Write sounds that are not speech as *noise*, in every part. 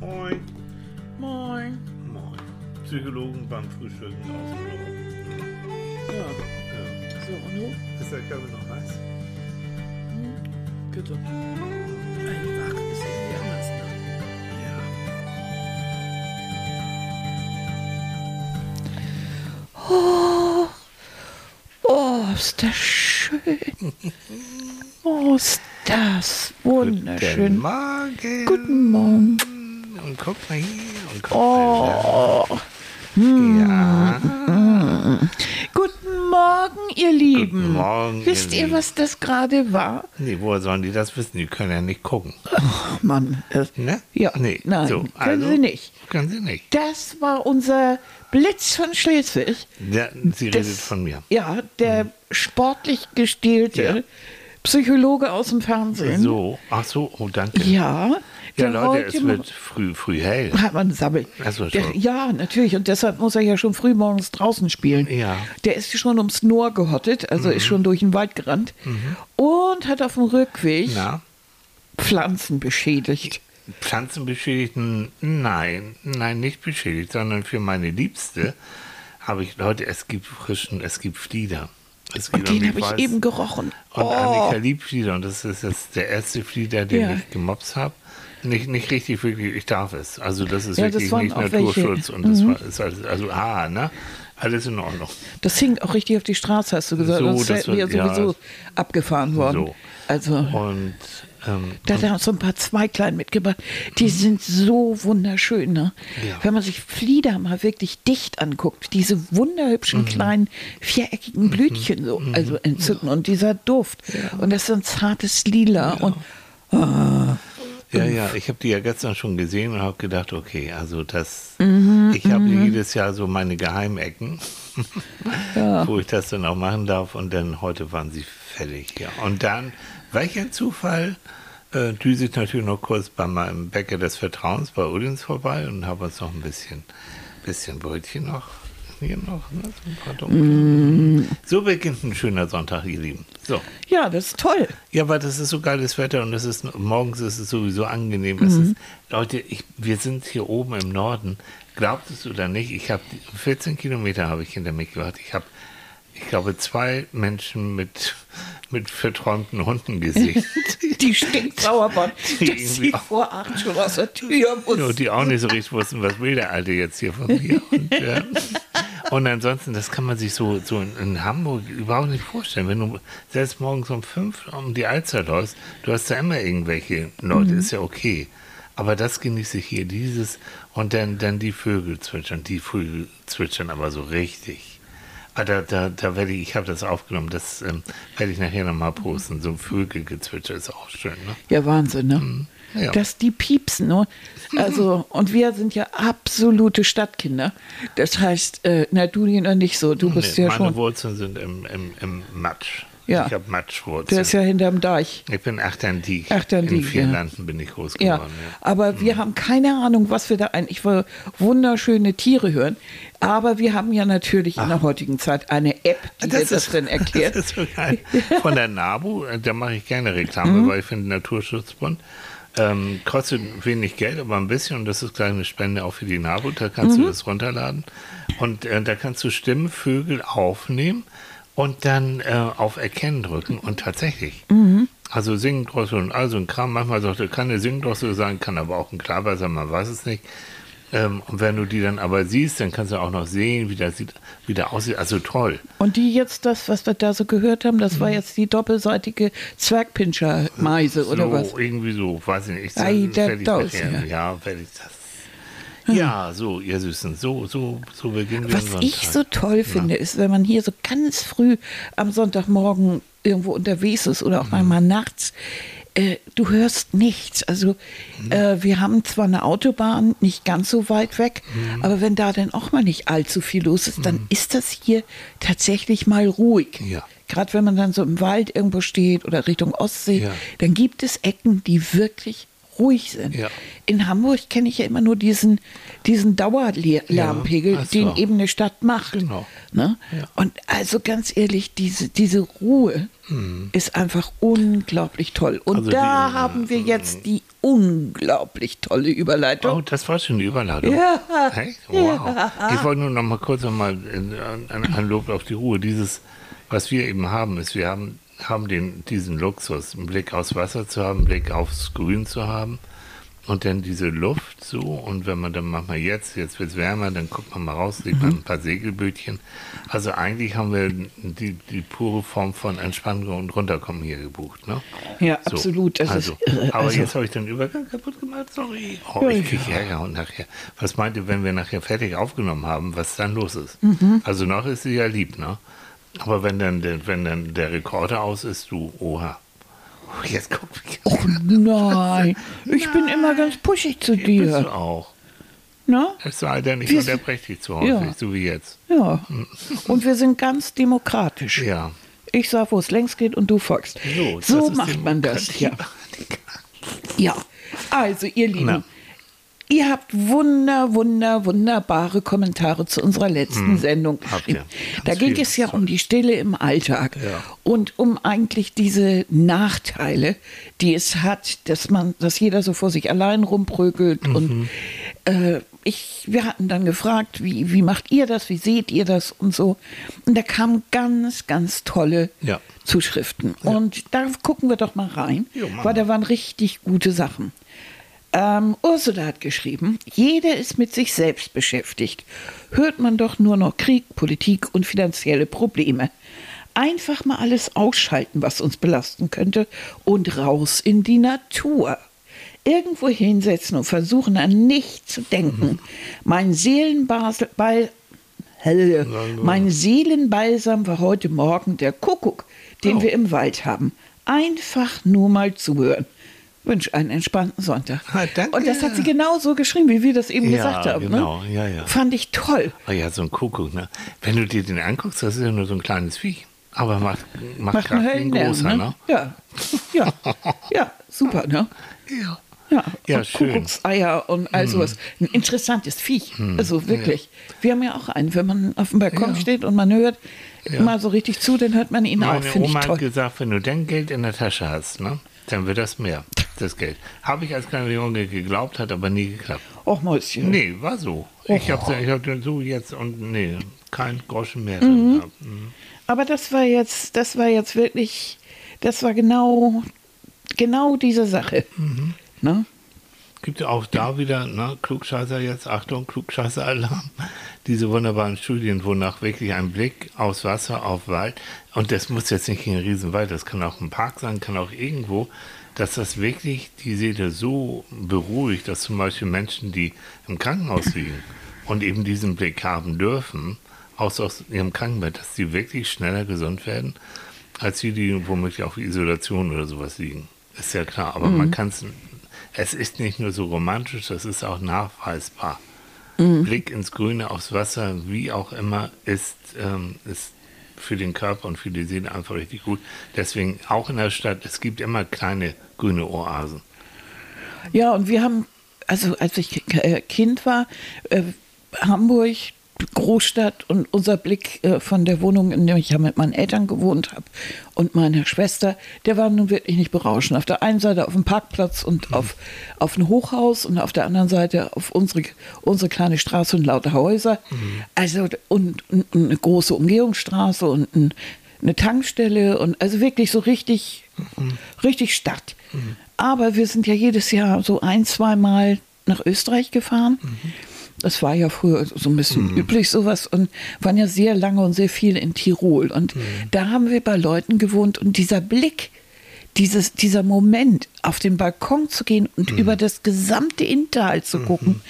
Moin. Moin. Moin. Psychologen beim Frühstücken aus dem Büro. Ja, Ja. so, und du? Ist der Körper noch heiß? Bitte. Einfach ist irgendwie anders, ne? Ja. Oh, oh, ist das schön. Oh, ist das Guten wunderschön. Morgen. Guten Morgen. Und guck mal hier. Und guck mal Oh, da. Ja. guten Morgen, ihr Lieben. Guten Morgen, Wisst ihr was das gerade war? Nee, woher sollen die das wissen? Die können ja nicht gucken. Ach, Mann. äh, Ne? Ja, Nee. nein, so, können also, Sie nicht. Können sie nicht. Das war unser Blitz von Schleswig. Ja, sie Das- redet von mir. Ja, der sportlich gestählte Ja. Psychologe aus dem Fernsehen. So, ach so, oh danke. Ja, Ja, der Leute, es wird früh, früh hell. Hat man Sabbel. Ach so, Der, ja, natürlich. Und deshalb muss er ja schon früh morgens draußen spielen. Ja. Mhm. Der ist schon ums Noor gehottet, also ist schon durch den Wald gerannt. Und hat auf dem Rückweg Na, Pflanzen beschädigt. Pflanzen beschädigten? Nein, nein, nicht beschädigt, sondern für meine Liebste habe ich, Leute, es gibt frischen, es gibt Flieder. Es Und den habe ich eben gerochen. Und oh, Annika liebt Flieder und das ist jetzt der erste Flieder, den Ja. ich gemobst habe. Nicht, nicht richtig, wirklich, ich darf es. Also das ist Ja, das wirklich waren nicht welche. Mhm. Naturschutz und das war, ist alles, also ah, ne? Alles in Ordnung. das hing auch richtig auf die Straße, hast du gesagt. So, das das wäre ja ja. sowieso abgefahren worden. So. Also, Und ähm, da hat er so ein paar Zweiglein mitgebracht. Die sind so wunderschön, ne? Ja. Wenn man sich Flieder mal wirklich dicht anguckt, diese Mhm. wunderhübschen kleinen viereckigen Blütchen so, Mhm. also entzünden und dieser Duft. Und das ist so ein zartes Lila und Ja, ja, ich habe die ja gestern schon gesehen und habe gedacht, okay, also das, Mhm, ich habe jedes Jahr so meine Geheimecken, *laughs* Ja. wo ich das dann auch machen darf und dann heute waren sie fällig, ja. Und dann, welcher Zufall, äh, düse ich natürlich noch kurz bei meinem Bäcker des Vertrauens bei Udins vorbei und habe uns noch ein bisschen, bisschen Brötchen noch, hier noch, ne, so. Mm. So beginnt ein schöner Sonntag, ihr Lieben. So. ja, das ist toll. Ja, aber das ist so geiles Wetter und es ist morgens ist es sowieso angenehm. Mhm. ist, Leute, ich, wir sind hier oben im Norden. Glaubt es oder nicht? Ich habe 14 Kilometer habe ich hinter mich gebracht. Ich habe, ich glaube, zwei Menschen mit mit verträumten Hunden gesehen. *laughs* Die stinksauer waren, *laughs* Die dass sie auch- vor acht schon aus der Tür mussten. Ja, die auch nicht so richtig wussten, was will der Alte jetzt hier von mir. *laughs* Und, äh, und ansonsten, das kann man sich so, so in, in Hamburg überhaupt nicht vorstellen. Wenn du selbst morgens um fünf um die Alster läufst, du hast da immer irgendwelche Leute, ist ja okay. Aber das genieße ich hier, dieses und dann, dann die Vögel zwitschern. Die Vögel zwitschern aber so richtig. Ah, da, da, da werde ich, ich habe das aufgenommen, das ähm, werde ich nachher nochmal posten. So ein Vögelgezwitscher ist auch schön, ne? Ja, Wahnsinn, ne? Ja. Dass die piepsen, ne? Also, *laughs* und wir sind ja absolute Stadtkinder. Das heißt, äh, na, du ja nicht so. Du bist Nee, ja meine schon. Wurzeln sind im, im, im Matsch. Ja. Ich habe Der Matschwurzeln. ist ja hinterm Deich. ich bin Achterndiek. Achterndiek, In vier ja. Landen bin ich groß Ja, geworden. Ja. aber wir haben keine Ahnung, was wir da eigentlich für wunderschöne Tiere hören. Aber wir haben ja natürlich in der heutigen Zeit eine App, die dir das dann erklärt. *laughs* Das ist so geil. Von der NABU, äh, da mache ich gerne Reklame, Mhm. weil ich finde Naturschutzbund ähm, kostet wenig Geld, aber ein bisschen und das ist gleich eine Spende auch für die NABU. Da kannst Mhm. du das runterladen und äh, da kannst du Stimmen, Vögel aufnehmen und dann äh, auf Erkennen drücken und tatsächlich. Mhm. Also Singdrossel und all so ein Kram. Manchmal sollte kann eine Singdrossel sein, kann aber auch ein Klaver sein, man weiß es nicht. Ähm, und wenn du die dann aber siehst, dann kannst du auch noch sehen, wie das sieht, wie der aussieht. Also toll. Und die jetzt, das, was wir da so gehört haben, das war jetzt die doppelseitige Zwergpinscher-Meise oder so, was? irgendwie so, weiß ich nicht. Ich, Ei, der Daus, ja. ja, werde ich das. Ja, so, ihr Süßen, so, so, so beginnen wir Was ich so toll finde, ist, wenn man hier so ganz früh am Sonntagmorgen irgendwo unterwegs ist oder auch einmal nachts, äh, du hörst nichts. Also äh, wir haben zwar eine Autobahn, nicht ganz so weit weg, aber wenn da dann auch mal nicht allzu viel los ist, dann ist das hier tatsächlich mal ruhig. Ja. Gerade wenn man dann so im Wald irgendwo steht oder Richtung Ostsee, Ja. dann gibt es Ecken, die wirklich ruhig sind. Ja. In Hamburg kenne ich ja immer nur diesen, diesen Dauerlärmpegel, Ja, ach so. den eben eine Stadt macht. Genau. Ne? Ja. Und also ganz ehrlich, diese, diese Ruhe ist einfach unglaublich toll. Und Also da die- haben wir jetzt die unglaublich tolle Überleitung. Oh, das war schon die Überleitung. Ja. Echt? Wow. Ich wollte nur noch mal kurz noch mal in- ein, ein Lob auf die Ruhe. Dieses, was wir eben haben, ist, wir haben, haben den, diesen Luxus, einen Blick aufs Wasser zu haben, einen Blick aufs Grün zu haben und dann diese Luft so. Und wenn man dann manchmal jetzt, jetzt wird es wärmer, dann guckt man mal raus, sieht Mhm. man ein paar Segelbötchen. Also eigentlich haben wir die, die pure Form von Entspannung und Runterkommen hier gebucht. Ne? Ja, So, absolut. Das also, ist irre. aber Also- jetzt habe ich den Übergang kaputt gemacht, sorry. Oh, Ja, ich kriege ja. Ärger und nachher. Was meint ihr, wenn wir nachher fertig aufgenommen haben, was dann los ist? Mhm. Also noch ist sie ja lieb, ne? Aber wenn dann, der, wenn dann der Rekorder aus ist, du, oha. Oh, Jetzt guck mich. Och nein, ich bin immer ganz pushig zu Bist du dir. auch. Ne? Es sei denn, ich unterbreche dich zu häufig, Ja. so wie jetzt. Ja. *laughs* Und wir sind ganz demokratisch. Ja. Ich sag, wo es längst geht und du folgst. So, So, macht man das. Ja. Ja. Also, ihr Lieben. Na. Ihr habt wunder, wunder, wunderbare Kommentare zu unserer letzten Sendung Hm. ihr. geschrieben. Da ging es ja um die Stille im Alltag Ja. und um eigentlich diese Nachteile, die es hat, dass man, dass jeder so vor sich allein rumprögelt Mhm. und äh, ich, wir hatten dann gefragt, wie, wie macht ihr das, wie seht ihr das und so. Und da kamen ganz, ganz tolle Ja. Zuschriften. Und da gucken wir doch mal rein, Jo, weil da waren richtig gute Sachen. Ähm, Ursula hat geschrieben, jeder ist mit sich selbst beschäftigt. Hört man doch nur noch Krieg, Politik und finanzielle Probleme. Einfach mal alles ausschalten, was uns belasten könnte, und raus in die Natur. Irgendwo hinsetzen und versuchen an nichts zu denken. Mein Seelenbasel, Ball, Helle. Mein Seelenbalsam war heute Morgen der Kuckuck, den Oh. wir im Wald haben. Einfach nur mal zuhören. Wünsche einen entspannten Sonntag. Ah, danke. Und das hat sie genau so geschrieben, wie wir das eben Ja, gesagt haben. genau. Ne? Ja, ja. Fand ich toll. Oh ja, so ein Kuckuck, ne? Wenn du dir den anguckst, das ist ja nur so ein kleines Vieh. Aber macht, macht, Macht einen Kraft wie ein Höllenlärm, großer, ne? ne? Ja. ja, *laughs* ja, super, ne? Ja. Ja, Ja, und schön. Kuckuckseier und all sowas. Ein interessantes Viech. Also wirklich. Wir haben ja auch einen, wenn man auf dem Balkon Ja. steht und man hört Ja. mal so richtig zu, dann hört man ihn auch. Meine Finde ich Oma hat gesagt, wenn du dein Geld in der Tasche hast, ne, dann wird das mehr, das Geld. Habe ich als kleiner Junge geglaubt, hat aber nie geklappt. Och, Mäuschen. Nee, war so. Ich habe ich hab so jetzt und nee, kein Groschen mehr. Mhm. Mhm. Aber das war jetzt, das war jetzt wirklich, das war genau, genau diese Sache. Mhm. Ne? Gibt ja auch da wieder, ne, Klugscheißer jetzt, Achtung, Klugscheißer-Alarm, diese wunderbaren Studien, wonach wirklich ein Blick aufs Wasser, auf Wald, und das muss jetzt nicht ein Riesenwald, das kann auch ein Park sein, kann auch irgendwo, dass das wirklich die Seele so beruhigt, dass zum Beispiel Menschen, die im Krankenhaus *laughs* liegen und eben diesen Blick haben dürfen, aus, aus ihrem Krankenbett, dass sie wirklich schneller gesund werden, als die, die womöglich auf Isolation oder sowas liegen. Ist ja klar, aber man kann es, es ist nicht nur so romantisch, das ist auch nachweisbar. Blick ins Grüne, aufs Wasser, wie auch immer, ist, ähm, ist für den Körper und für die Seele einfach richtig gut. Deswegen auch in der Stadt, es gibt immer kleine grüne Oasen. Ja, und wir haben, also als ich äh, Kind war, äh, Hamburg, Großstadt und unser Blick äh, von der Wohnung, in der ich ja mit meinen Eltern gewohnt habe und meiner Schwester, der war nun wirklich nicht berauschend. Auf der einen Seite auf dem Parkplatz und auf, auf ein Hochhaus und auf der anderen Seite auf unsere, unsere kleine Straße und laute Häuser. Also und, und eine große Umgehungsstraße und ein, eine Tankstelle und also wirklich so richtig, richtig Stadt. Aber wir sind ja jedes Jahr so ein, zweimal nach Österreich gefahren. Das war ja früher so ein bisschen üblich sowas und waren ja sehr lange und sehr viel in Tirol. Und da haben wir bei Leuten gewohnt und dieser Blick, dieses, dieser Moment, auf den Balkon zu gehen und über das gesamte Inntal zu gucken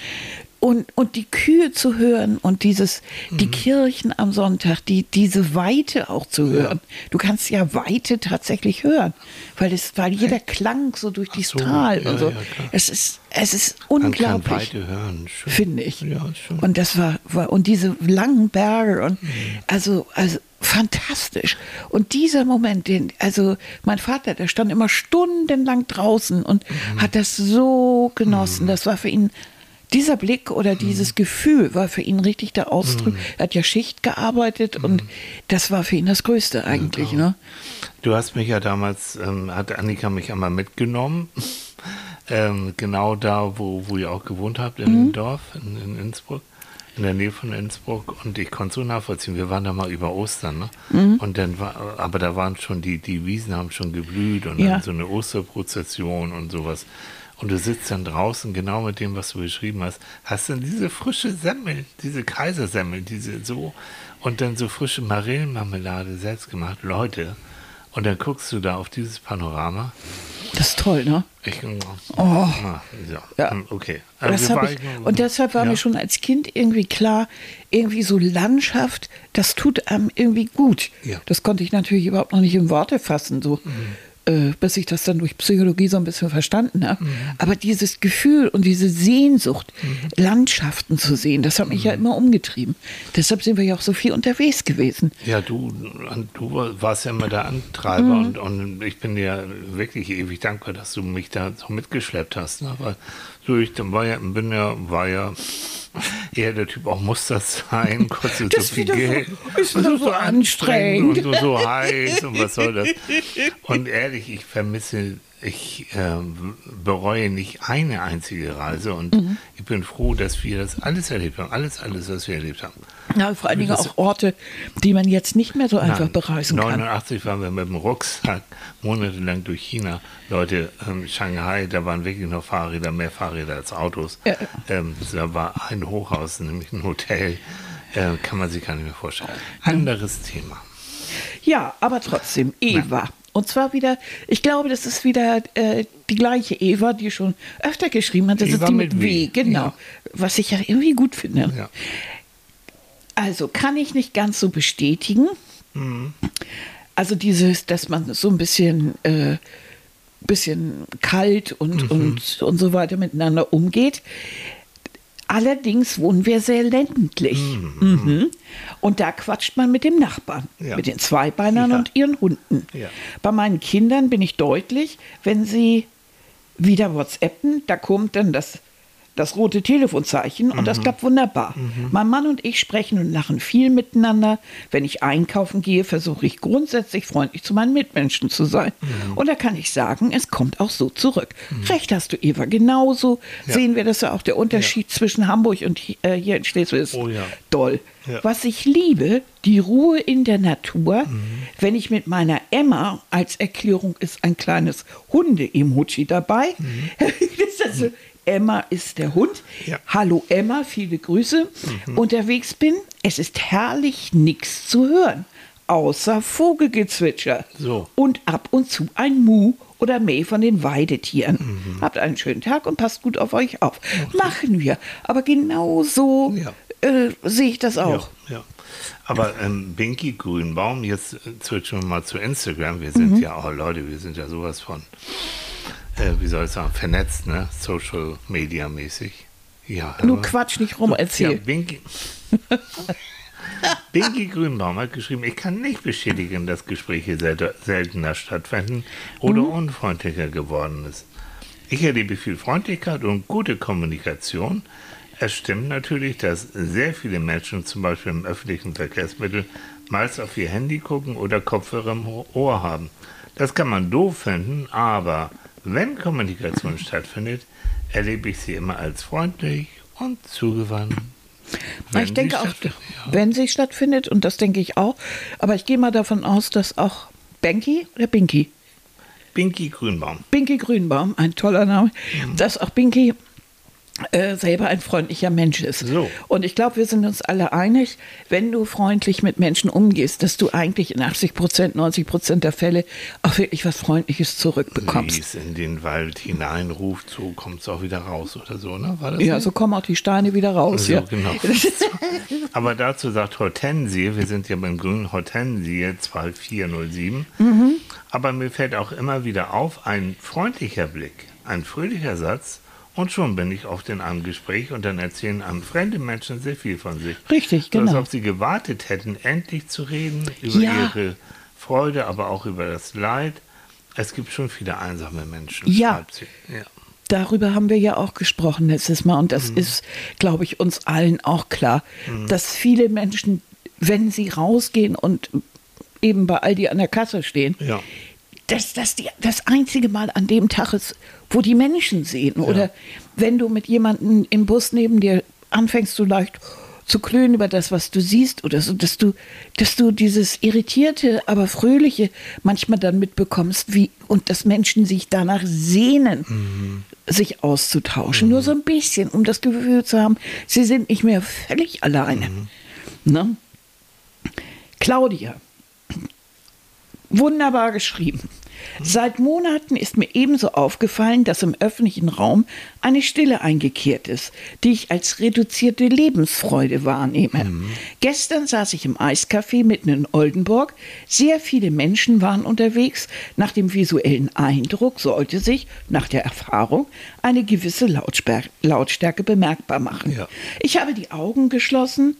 und, und die Kühe zu hören und dieses, die Kirchen am Sonntag, die, diese Weite auch zu hören. Du kannst ja Weite tatsächlich hören, weil, es, weil jeder Klang so durch dieses so, Tal ja, und so. ja, es, ist, es ist unglaublich Weite hören. Finde ich. Ja. Und das war, war und diese langen Berge und Mhm. also also fantastisch. Und dieser Moment, den also mein Vater, der stand immer stundenlang draußen und Mhm. hat das so genossen. Das war für ihn dieser Blick oder Mhm. dieses Gefühl war für ihn richtig der Ausdruck. Er hat ja Schicht gearbeitet Mhm. und das war für ihn das Größte eigentlich. Ne? Du hast mich ja damals, ähm, hat Annika mich einmal mitgenommen *laughs* Ähm, genau da, wo, wo ihr auch gewohnt habt, in Mhm. dem Dorf, in, in Innsbruck, in der Nähe von Innsbruck. Und ich konnte so nachvollziehen, wir waren da mal über Ostern, ne? Mhm. Und dann war, aber da waren schon die, die Wiesen haben schon geblüht und Ja. dann so eine Osterprozession und sowas. Und du sitzt dann draußen, genau mit dem, was du beschrieben hast, hast dann diese frische Semmel, diese Kaisersemmel, diese so, und dann so frische Marillenmarmelade selbst gemacht, Leute. Und dann guckst du da auf dieses Panorama. Das ist toll, ne? Ich, Oh. ah, ja, Ja. hm, okay. Also Das ich, und deshalb war ja. mir schon als Kind irgendwie klar, irgendwie so Landschaft, das tut einem irgendwie gut. Ja. Mhm. Das konnte ich natürlich überhaupt noch nicht in Worte fassen, so, äh, bis ich das dann durch Psychologie so ein bisschen verstanden habe. Mhm. Aber dieses Gefühl und diese Sehnsucht, Landschaften zu sehen, das hat mich Mhm. ja immer umgetrieben. Deshalb sind wir ja auch so viel unterwegs gewesen. Ja, du, du warst ja immer der Antreiber Mhm. und, und ich bin dir wirklich ewig dankbar, dass du mich da so mitgeschleppt hast. Ne? Weil so ich dann war ja, bin ja, war ja eher der Typ, auch muss das sein, *laughs* kostet Das so viel wieder so- Geld. ist Und doch so so anstrengend. und so, so heiß und was soll das? Und ehrlich, ich vermisse, ich ähm, bereue nicht eine einzige Reise und Mhm. ich bin froh, dass wir das alles erlebt haben. Alles, alles, was wir erlebt haben. Ja, vor allen Dingen auch Orte, die man jetzt nicht mehr so einfach Nein, bereisen kann. 89 waren wir mit dem Rucksack monatelang durch China. Leute, ähm, Shanghai, da waren wirklich noch Fahrräder, mehr Fahrräder als Autos. Ja. Ähm, da war ein Hochhaus, nämlich ein Hotel. Äh, kann man sich gar nicht mehr vorstellen. Anderes Thema. Ja, aber trotzdem, Eva. Und zwar wieder, ich glaube, das ist wieder äh, die gleiche Eva, die schon öfter geschrieben hat. Das Eva ist die mit mit W, genau. ja. Was ich ja irgendwie gut finde. Ja. Also kann ich nicht ganz so bestätigen. Also dieses, dass man so ein bisschen, äh, bisschen kalt und, und, und so weiter miteinander umgeht. Allerdings wohnen wir sehr ländlich. Mhm. Und da quatscht man mit dem Nachbarn, Ja. mit den Zweibeinern Ja. und ihren Hunden. Ja. Bei meinen Kindern bin ich deutlich, wenn sie wieder WhatsAppen, da kommt dann das, das rote Telefonzeichen und Mhm. das klappt wunderbar. Mein Mann und ich sprechen und lachen viel miteinander. Wenn ich einkaufen gehe, versuche ich grundsätzlich freundlich zu meinen Mitmenschen zu sein. Mhm. Und da kann ich sagen, es kommt auch so zurück. Recht hast du, Eva. Genauso Ja. sehen wir das ja auch. Der Unterschied zwischen Hamburg und äh, hier in Schleswig ist Oh ja. doll. Ja. Was ich liebe, die Ruhe in der Natur. Mhm. Wenn ich mit meiner Emma, als Erklärung ist ein kleines Hunde-Emoji dabei. *laughs* das ist also, Emma ist der Hund. Mhm. Ja. Mhm. Hallo Emma, viele Grüße. Unterwegs bin, es ist herrlich, nichts zu hören. Außer Vogelgezwitscher. So. Und ab und zu ein Mu oder Meh von den Weidetieren. Mhm. Habt einen schönen Tag und passt gut auf euch auf. Machen wir. Aber genau so Ja. äh, sehe ich das auch. Ja, ja. Aber ähm, Binky Grünbaum, jetzt äh, switchen wir mal zu Instagram. Wir sind Mhm. ja, oh Leute, wir sind ja sowas von, äh, wie soll ich sagen, vernetzt, ne? Social Media mäßig. Ja, Du aber- quatsch nicht rum, Ja, erzähl. Binky. Binky *laughs* Grünbaum hat geschrieben, ich kann nicht bestätigen, dass Gespräche sel seltener stattfinden oder Mhm. unfreundlicher geworden ist. Ich erlebe viel Freundlichkeit und gute Kommunikation. Es stimmt natürlich, dass sehr viele Menschen zum Beispiel im öffentlichen Verkehrsmittel meist auf ihr Handy gucken oder Kopfhörer im Ohr haben. Das kann man doof finden, aber wenn Kommunikation stattfindet, erlebe ich sie immer als freundlich und zugewandt. Wenn ich denke auch, ja. wenn sie stattfindet, und das denke ich auch, aber ich gehe mal davon aus, dass auch Benki oder Binky, Binky Grünbaum. Binky Grünbaum, ein toller Name, Mhm. dass auch Binky äh, selber ein freundlicher Mensch ist. So. Und ich glaube, wir sind uns alle einig, wenn du freundlich mit Menschen umgehst, dass du eigentlich in 80 Prozent, 90 Prozent der Fälle auch wirklich was Freundliches Wie zurückbekommst. es in den Wald hineinruft, so kommt es auch wieder raus oder so, ne? Ja, nicht? so kommen auch die Steine wieder raus. So, ja. genau. *laughs* *laughs* Aber dazu sagt Hortensie, wir sind ja beim grünen Hortensie 2407, Mhm. aber mir fällt auch immer wieder auf, ein freundlicher Blick, ein fröhlicher Satz und schon bin ich oft in einem Gespräch und dann erzählen einem fremde Menschen sehr viel von sich. Richtig, So, als genau. ob sie gewartet hätten, endlich zu reden über Ja. ihre Freude, aber auch über das Leid. Es gibt schon viele einsame Menschen. Ja. ja. Darüber haben wir ja auch gesprochen letztes Mal und das ist, glaube ich, uns allen auch klar, dass viele Menschen, wenn sie rausgehen und eben bei Aldi an der Kasse stehen, Ja. Dass das die, das einzige Mal an dem Tag ist, wo die Menschen sehen. Oder wenn du mit jemandem im Bus neben dir anfängst, du leicht zu klönen über das, was du siehst, oder so, dass du, dass du dieses irritierte, aber fröhliche manchmal dann mitbekommst, wie und dass Menschen sich danach sehnen, sich auszutauschen. Nur so ein bisschen, um das Gefühl zu haben, sie sind nicht mehr völlig alleine. Ne? Claudia, wunderbar geschrieben. Seit Monaten ist mir ebenso aufgefallen, dass im öffentlichen Raum eine Stille eingekehrt ist, die ich als reduzierte Lebensfreude wahrnehme. Gestern saß ich im Eiscafé mitten in Oldenburg. Sehr viele Menschen waren unterwegs. Nach dem visuellen Eindruck sollte sich, nach der Erfahrung, eine gewisse Lautstärke, Lautstärke bemerkbar machen. Ja. Ich habe die Augen geschlossen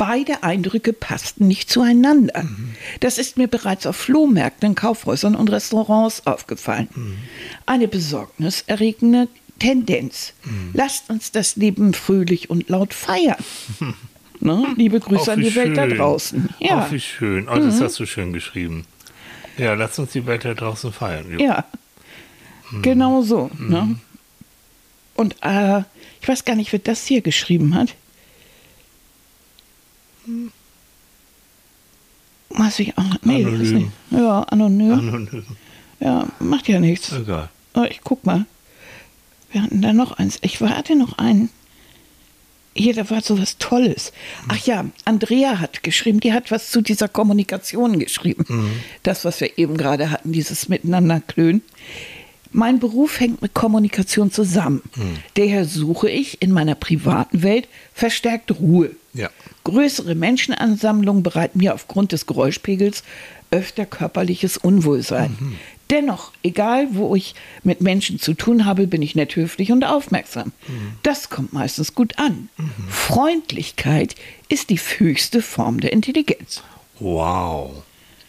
Beide Eindrücke passten nicht zueinander. Das ist mir bereits auf Flohmärkten, Kaufhäusern und Restaurants aufgefallen. Eine besorgniserregende Tendenz. Lasst uns das Leben fröhlich und laut feiern. *laughs* Ne? Liebe Grüße Ach, an die Welt da schön. draußen. Ja, Mhm. Ach, wie schön. Oh, das hast du schön geschrieben. Ja, lass uns die Welt da draußen feiern. Jo. ja. genau so. Ne? Und äh, ich weiß gar nicht, wer das hier geschrieben hat. Weiß ich auch nicht. Nee, das ist Anonym. nicht. Ja, anonym. Anonym. Ja, macht ja nichts. Egal. Oh, ich guck mal. Wir hatten da noch eins. Ich hatte noch einen. Hier, da war so was Tolles. Ach ja, Andrea hat geschrieben, die hat was zu dieser Kommunikation geschrieben. Das, was wir eben gerade hatten, dieses Miteinander klönen. Mein Beruf hängt mit Kommunikation zusammen. Daher suche ich in meiner privaten Welt verstärkt Ruhe. Ja. Größere Menschenansammlungen bereiten mir aufgrund des Geräuschpegels öfter körperliches Unwohlsein. Dennoch, egal wo ich mit Menschen zu tun habe, bin ich nett, höflich und aufmerksam. Das kommt meistens gut an. Freundlichkeit ist die höchste Form der Intelligenz. Wow.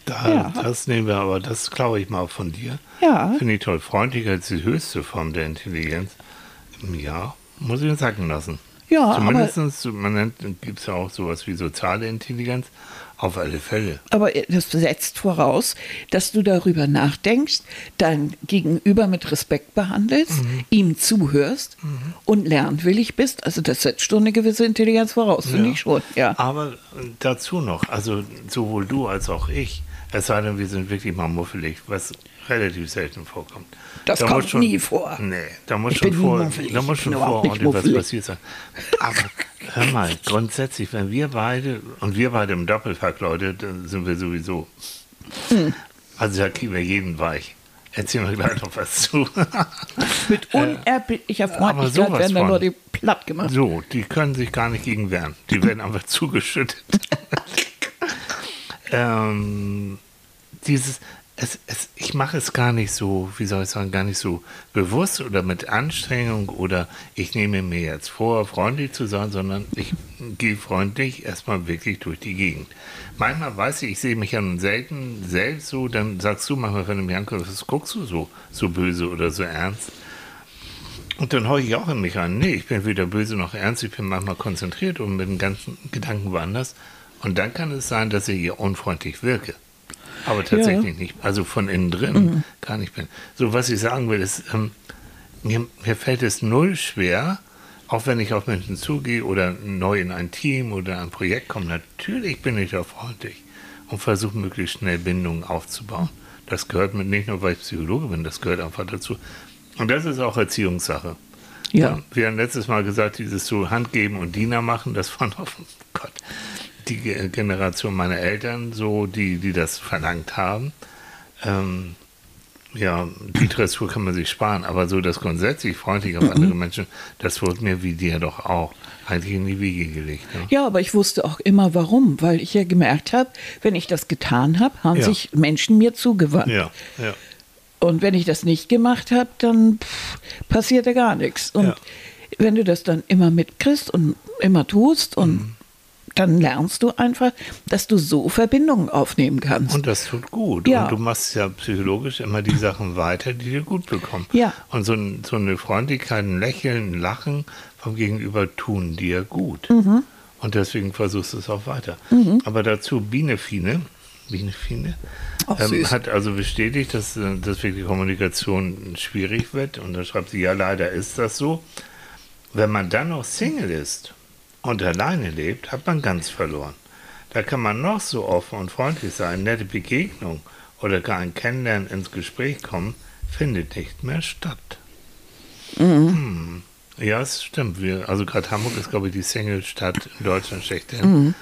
Da, Ja. Das nehmen wir aber, das klaue ich mal von dir. Ja. Finde ich toll. Freundlichkeit ist die höchste Form der Intelligenz. Ja, muss ich uns sagen lassen. Ja, Zumindest, man nennt, gibt es ja auch sowas wie soziale Intelligenz. Auf alle Fälle. Aber das setzt voraus, dass du darüber nachdenkst, dein Gegenüber mit Respekt behandelst, ihm zuhörst und lernwillig bist. Also das setzt schon eine gewisse Intelligenz voraus, finde Ja. ich schon. Ja. Aber dazu noch, also sowohl du als auch ich, es sei denn, wir sind wirklich mal muffelig, was relativ selten vorkommt. Das Da kommt schon, nie vor. Nee, da muss Ich schon vor, muffelig, da muss schon vor ordentlich was passiert sein. Aber hör mal, grundsätzlich, wenn wir beide, und wir beide im Doppelpack, Leute, dann sind wir sowieso, Hm. also da kriegen wir jeden weich. Erzählen wir gleich noch was zu. *laughs* Mit unerbittlicher Äh, aber Freundlichkeit werden dann. Leute platt gemacht. So, die können sich gar nicht gegen wehren. Die werden einfach *laughs* zugeschüttet. *laughs* ähm, dieses, es, es, ich mache es gar nicht so, wie soll ich sagen, gar nicht so bewusst oder mit Anstrengung oder ich nehme mir jetzt vor, freundlich zu sein, sondern ich gehe freundlich erstmal wirklich durch die Gegend. Manchmal weiß ich, ich sehe mich ja nun selten selbst so, dann sagst du manchmal, wenn du mir anguckst, was guckst du so, so böse oder so ernst? Und dann horche ich auch in mich an. Nee, ich bin weder böse noch ernst, ich bin manchmal konzentriert und mit den ganzen Gedanken woanders. Und dann kann es sein, dass ich hier unfreundlich wirke. Aber tatsächlich nicht. Also von innen drin gar nicht bin. So, was ich sagen will, ist, ähm, mir, mir fällt es null schwer, auch wenn ich auf Menschen zugehe oder neu in ein Team oder ein Projekt komme, natürlich bin ich da freundlich und versuche möglichst schnell Bindungen aufzubauen. Das gehört mit nicht nur, weil ich Psychologe bin, das gehört einfach dazu. Und das ist auch Erziehungssache. Ja. Wir haben letztes Mal gesagt, dieses so Hand geben und Diener machen, das war noch, oh Gott, die Ge- Generation meiner Eltern, so, die, die das verlangt haben. Ähm, ja, die Dressur kann man sich sparen, aber so das grundsätzlich freundlich auf andere Menschen, das wurde mir wie dir doch auch eigentlich in die Wiege gelegt. Ne? Ja, aber ich wusste auch immer warum, weil ich ja gemerkt habe, wenn ich das getan habe, haben Ja. sich Menschen mir zugewandt. Ja, ja. Und wenn ich das nicht gemacht habe, dann pff, passierte gar nichts. Und Ja. wenn du das dann immer mitkriegst und immer tust und Mhm. Dann lernst du einfach, dass du so Verbindungen aufnehmen kannst. Und das tut gut. Ja. Und du machst ja psychologisch immer die Sachen weiter, die dir gut bekommen. Ja. Und so, ein, so eine Freundlichkeit, ein Lächeln, ein Lachen vom Gegenüber tun dir gut. Mhm. Und deswegen versuchst du es auch weiter. Aber dazu Biene Fine, Biene Fine. Ach, Ähm, hat also bestätigt, dass, äh, dass wirklich Kommunikation schwierig wird. Und dann schreibt sie, ja, leider ist das so. Wenn man dann noch Single ist und alleine lebt, hat man ganz verloren. Da kann man noch so offen und freundlich sein, nette Begegnung oder gar ein Kennenlernen ins Gespräch kommen, findet nicht mehr statt. Hm. Ja, es stimmt. Wir, also gerade Hamburg ist, glaube ich, die Single-Stadt in Deutschland schlechthin.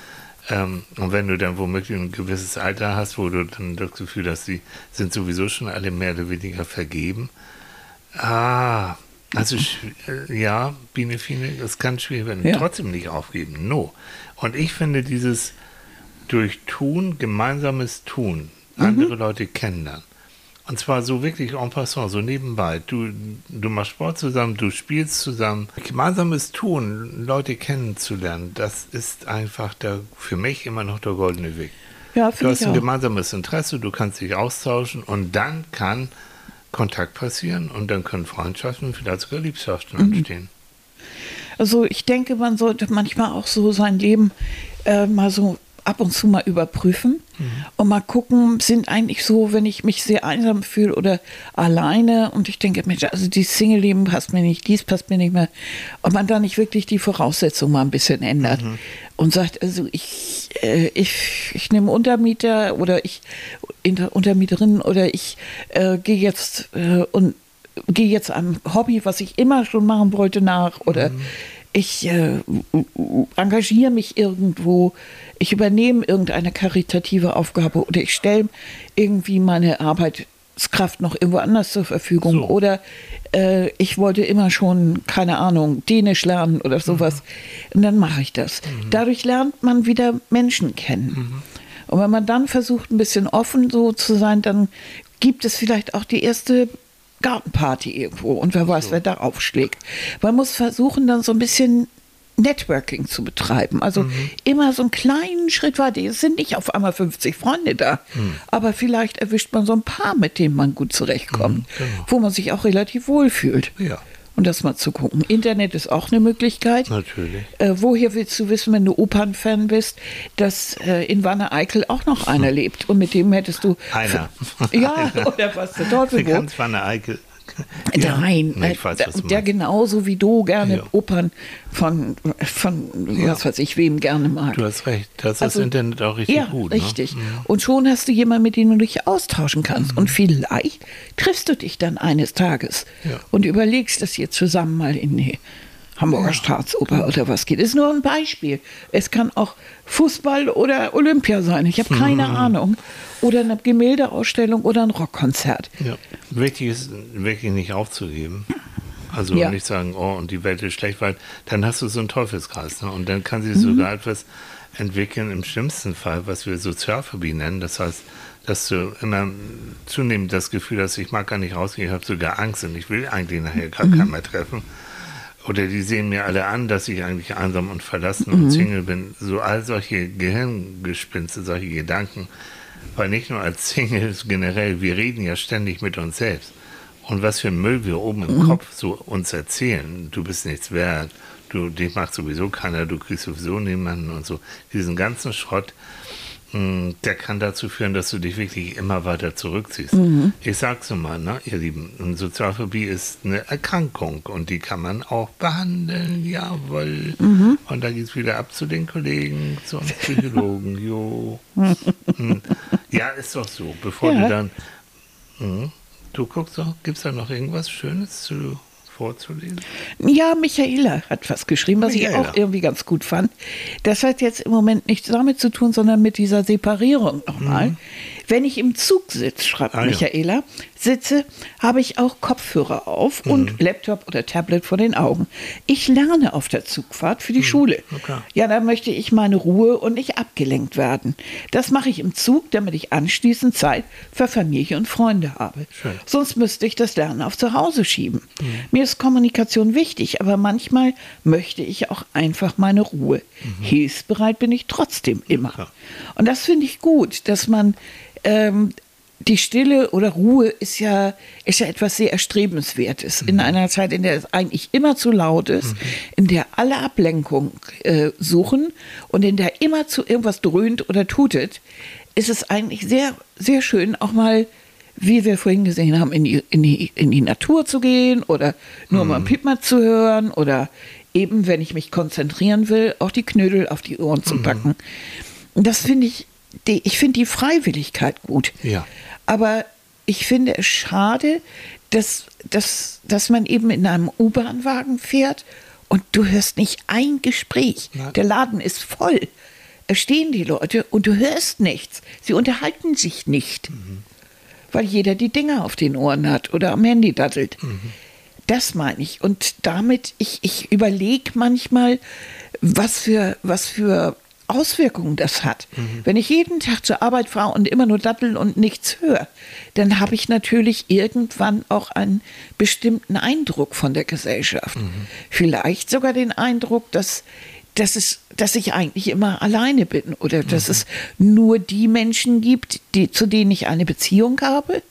Ähm, und wenn du dann womöglich ein gewisses Alter hast, wo du dann das Gefühl hast, die sind sowieso schon alle mehr oder weniger vergeben. Ah, also äh, ja, Biene Fine, das kann schwierig werden. Ja. Trotzdem nicht aufgeben, no. Und ich finde dieses durch Tun, gemeinsames Tun, andere Leute kennenlernen. Und zwar so wirklich en passant, so nebenbei. Du, du machst Sport zusammen, du spielst zusammen. Gemeinsames Tun, Leute kennenzulernen, das ist einfach der, für mich immer noch der goldene Weg. Ja, Du hast ein auch. gemeinsames Interesse, du kannst dich austauschen und dann kann Kontakt passieren und dann können Freundschaften, vielleicht sogar Liebschaften Mhm. entstehen. Also ich denke, man sollte manchmal auch so sein Leben äh, mal so ab und zu mal überprüfen und mal gucken, sind eigentlich so, wenn ich mich sehr einsam fühle oder alleine und ich denke, Mensch, also die Single-Leben passt mir nicht, dies passt mir nicht mehr, ob man da nicht wirklich die Voraussetzungen mal ein bisschen ändert und sagt, also ich, äh, ich, ich nehme Untermieter oder ich Inter Untermieterin oder ich äh, gehe jetzt äh, und gehe jetzt einem Hobby, was ich immer schon machen wollte, nach oder ich äh, engagiere mich irgendwo, ich übernehme irgendeine karitative Aufgabe oder ich stelle irgendwie meine Arbeitskraft noch irgendwo anders zur Verfügung So. oder äh, ich wollte immer schon, keine Ahnung, Dänisch lernen oder sowas und dann mache ich das. Dadurch lernt man wieder Menschen kennen. Und wenn man dann versucht, ein bisschen offen so zu sein, dann gibt es vielleicht auch die erste Gartenparty irgendwo und wer weiß, wer da aufschlägt. Man muss versuchen, dann so ein bisschen Networking zu betreiben. Also immer so einen kleinen Schritt weiter. Es sind nicht auf einmal 50 Freunde da, aber vielleicht erwischt man so ein paar, mit denen man gut zurechtkommt, genau. wo man sich auch relativ wohl fühlt. Ja. Und das mal zu gucken. Internet ist auch eine Möglichkeit. Natürlich. Äh, woher willst du wissen, wenn du Opernfan bist, dass äh, in Wanne Eickel auch noch einer *laughs* lebt und mit dem hättest du. Einer. Ja, *laughs* oder was der Teufel. Ganz Wanne Eickel. Nein, Nee, ich weiß, der, du der meinst. genauso wie du gerne Ja. Opern von, von Ja. was weiß ich, wem gerne mag. Du hast recht. Das ist Also, das Internet auch richtig ja, gut. richtig. Ne? Und schon hast du jemanden, mit dem du dich austauschen kannst. Mhm. Und vielleicht triffst du dich dann eines Tages Ja. und überlegst, dass ihr zusammen mal in die Hamburger Staatsoper oder was geht. Ist nur ein Beispiel. Es kann auch Fußball oder Olympia sein. Ich habe keine Mhm. Ahnung. Oder eine Gemäldeausstellung oder ein Rockkonzert. Ja. Wichtig ist wirklich nicht aufzugeben. Also Ja. nicht sagen, oh, und die Welt ist schlecht, weil dann hast du so einen Teufelskreis. Ne? Und dann kann sich Mhm. sogar etwas entwickeln, im schlimmsten Fall, was wir Sozialphobie nennen. Das heißt, dass du immer zunehmend das Gefühl hast, ich mag gar nicht rausgehen, ich habe sogar Angst und ich will eigentlich nachher gar Mhm. keinen mehr treffen. Oder die sehen mir alle an, dass ich eigentlich einsam und verlassen Mhm. und Single bin. So all solche Gehirngespinste, solche Gedanken. Weil nicht nur als Singles generell, wir reden ja ständig mit uns selbst. Und was für Müll wir oben im Kopf so uns erzählen. Du bist nichts wert, du, dich macht sowieso keiner, du kriegst sowieso niemanden und so. Diesen ganzen Schrott, der kann dazu führen, dass du dich wirklich immer weiter zurückziehst. Ich sag's mal, ne, ihr Lieben, Sozialphobie ist eine Erkrankung und die kann man auch behandeln, jawohl. Und da geht's wieder ab zu den Kollegen, zum Psychologen, jo. *laughs* Hm. Ja, ist doch so. Bevor Ja. du dann. Hm, du guckst doch, gibt's da noch irgendwas Schönes zu, vorzulesen? Ja, Michaela hat was geschrieben, was ich Michaela. auch irgendwie ganz gut fand. Das hat jetzt im Moment nichts damit zu tun, sondern mit dieser Separierung nochmal. Wenn ich im Zug sitze, schreibt Mhm. Ah, ja. Michaela, sitze, habe ich auch Kopfhörer auf Mhm. und Laptop oder Tablet vor den Augen. Ich lerne auf der Zugfahrt für die Schule. Mhm. okay. Ja, da möchte ich meine Ruhe und nicht abgelenkt werden. Das mache ich im Zug, damit ich anschließend Zeit für Familie und Freunde habe. Schön. Sonst müsste ich das Lernen auf zu Hause schieben. Mir ist Kommunikation wichtig, aber manchmal möchte ich auch einfach meine Ruhe. Hilfsbereit bin ich trotzdem immer. Klar. Und das finde ich gut, dass man ähm, die Stille oder Ruhe ist ja, ist ja etwas sehr Erstrebenswertes. In einer Zeit, in der es eigentlich immer zu laut ist, in der alle Ablenkung äh, suchen und in der immer zu irgendwas dröhnt oder tutet, ist es eigentlich sehr, sehr schön, auch mal, wie wir vorhin gesehen haben, in die, in die, in die Natur zu gehen oder nur mal Piepmat zu hören oder eben, wenn ich mich konzentrieren will, auch die Knödel auf die Ohren zu packen. Das finde ich, die, ich finde die Freiwilligkeit gut. Ja. Aber ich finde es schade, dass, dass, dass man eben in einem U-Bahn-Wagen fährt und du hörst nicht ein Gespräch. Nein. Der Laden ist voll. Es stehen die Leute und du hörst nichts. Sie unterhalten sich nicht, weil jeder die Dinger auf den Ohren hat oder am Handy dattelt. Das meine ich. Und damit, ich, ich überlege manchmal, was für, was für Auswirkungen das hat. Wenn ich jeden Tag zur Arbeit fahre und immer nur datteln und nichts höre, dann habe ich natürlich irgendwann auch einen bestimmten Eindruck von der Gesellschaft. Vielleicht sogar den Eindruck, dass, dass, es, dass ich eigentlich immer alleine bin oder dass es nur die Menschen gibt, die, zu denen ich eine Beziehung habe.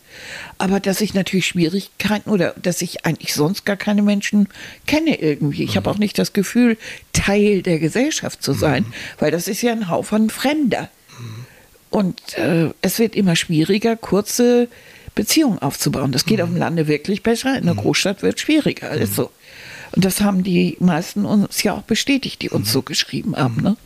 Aber dass ich natürlich Schwierigkeiten oder dass ich eigentlich sonst gar keine Menschen kenne irgendwie. Ich habe auch nicht das Gefühl, Teil der Gesellschaft zu sein, weil das ist ja ein Haufen Fremder. Und äh, es wird immer schwieriger, kurze Beziehungen aufzubauen. Das geht auf dem Lande wirklich besser, in der Großstadt wird es schwieriger. Ist so. Und das haben die meisten uns ja auch bestätigt, die uns so geschrieben haben. Ne?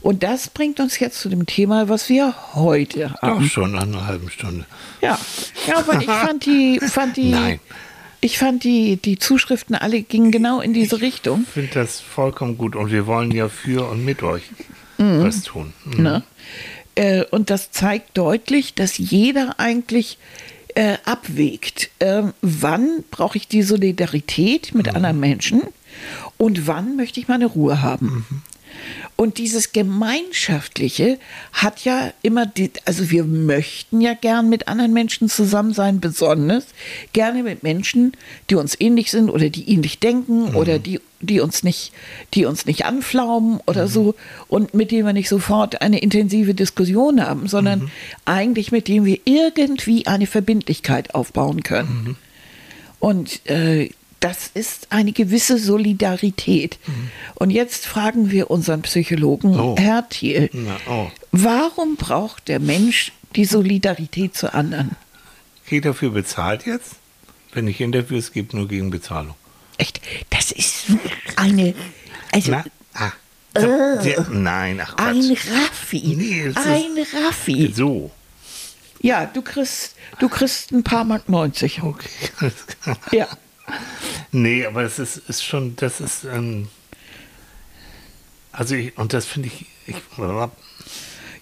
Und das bringt uns jetzt zu dem Thema, was wir heute haben. Doch schon nach einer halben Stunde. Ja, ja aber ich fand die, fand die, *laughs* Nein. ich fand die, die Zuschriften alle gingen genau in diese Richtung. Ich finde das vollkommen gut und wir wollen ja für und mit euch was tun. Mhm. Ne? Äh, und das zeigt deutlich, dass jeder eigentlich äh, abwägt, äh, wann brauche ich die Solidarität mit anderen Menschen und wann möchte ich meine Ruhe haben. Und dieses Gemeinschaftliche hat ja immer, die, also wir möchten ja gern mit anderen Menschen zusammen sein, besonders gerne mit Menschen, die uns ähnlich sind oder die ähnlich denken oder die, die uns nicht, die uns nicht anflaumen oder so und mit denen wir nicht sofort eine intensive Diskussion haben, sondern eigentlich mit denen wir irgendwie eine Verbindlichkeit aufbauen können. Und äh, das ist eine gewisse Solidarität. Und jetzt fragen wir unseren Psychologen, Oh. Herr Thiel, Na, oh. warum braucht der Mensch die Solidarität zu anderen? Krieg ich dafür bezahlt jetzt? Wenn ich Interviews gebe, nur gegen Bezahlung. Echt, das ist eine, also Na? Ah. So, der, nein, ach ein Quatsch. Raffi, Nee, ein Raffi. So. Ja, du kriegst, du kriegst ein paar Mark 90. Okay, *laughs* alles klar. Ja. Nee, aber es ist, ist schon, das ist, ähm, also ich, und das finde ich, ich,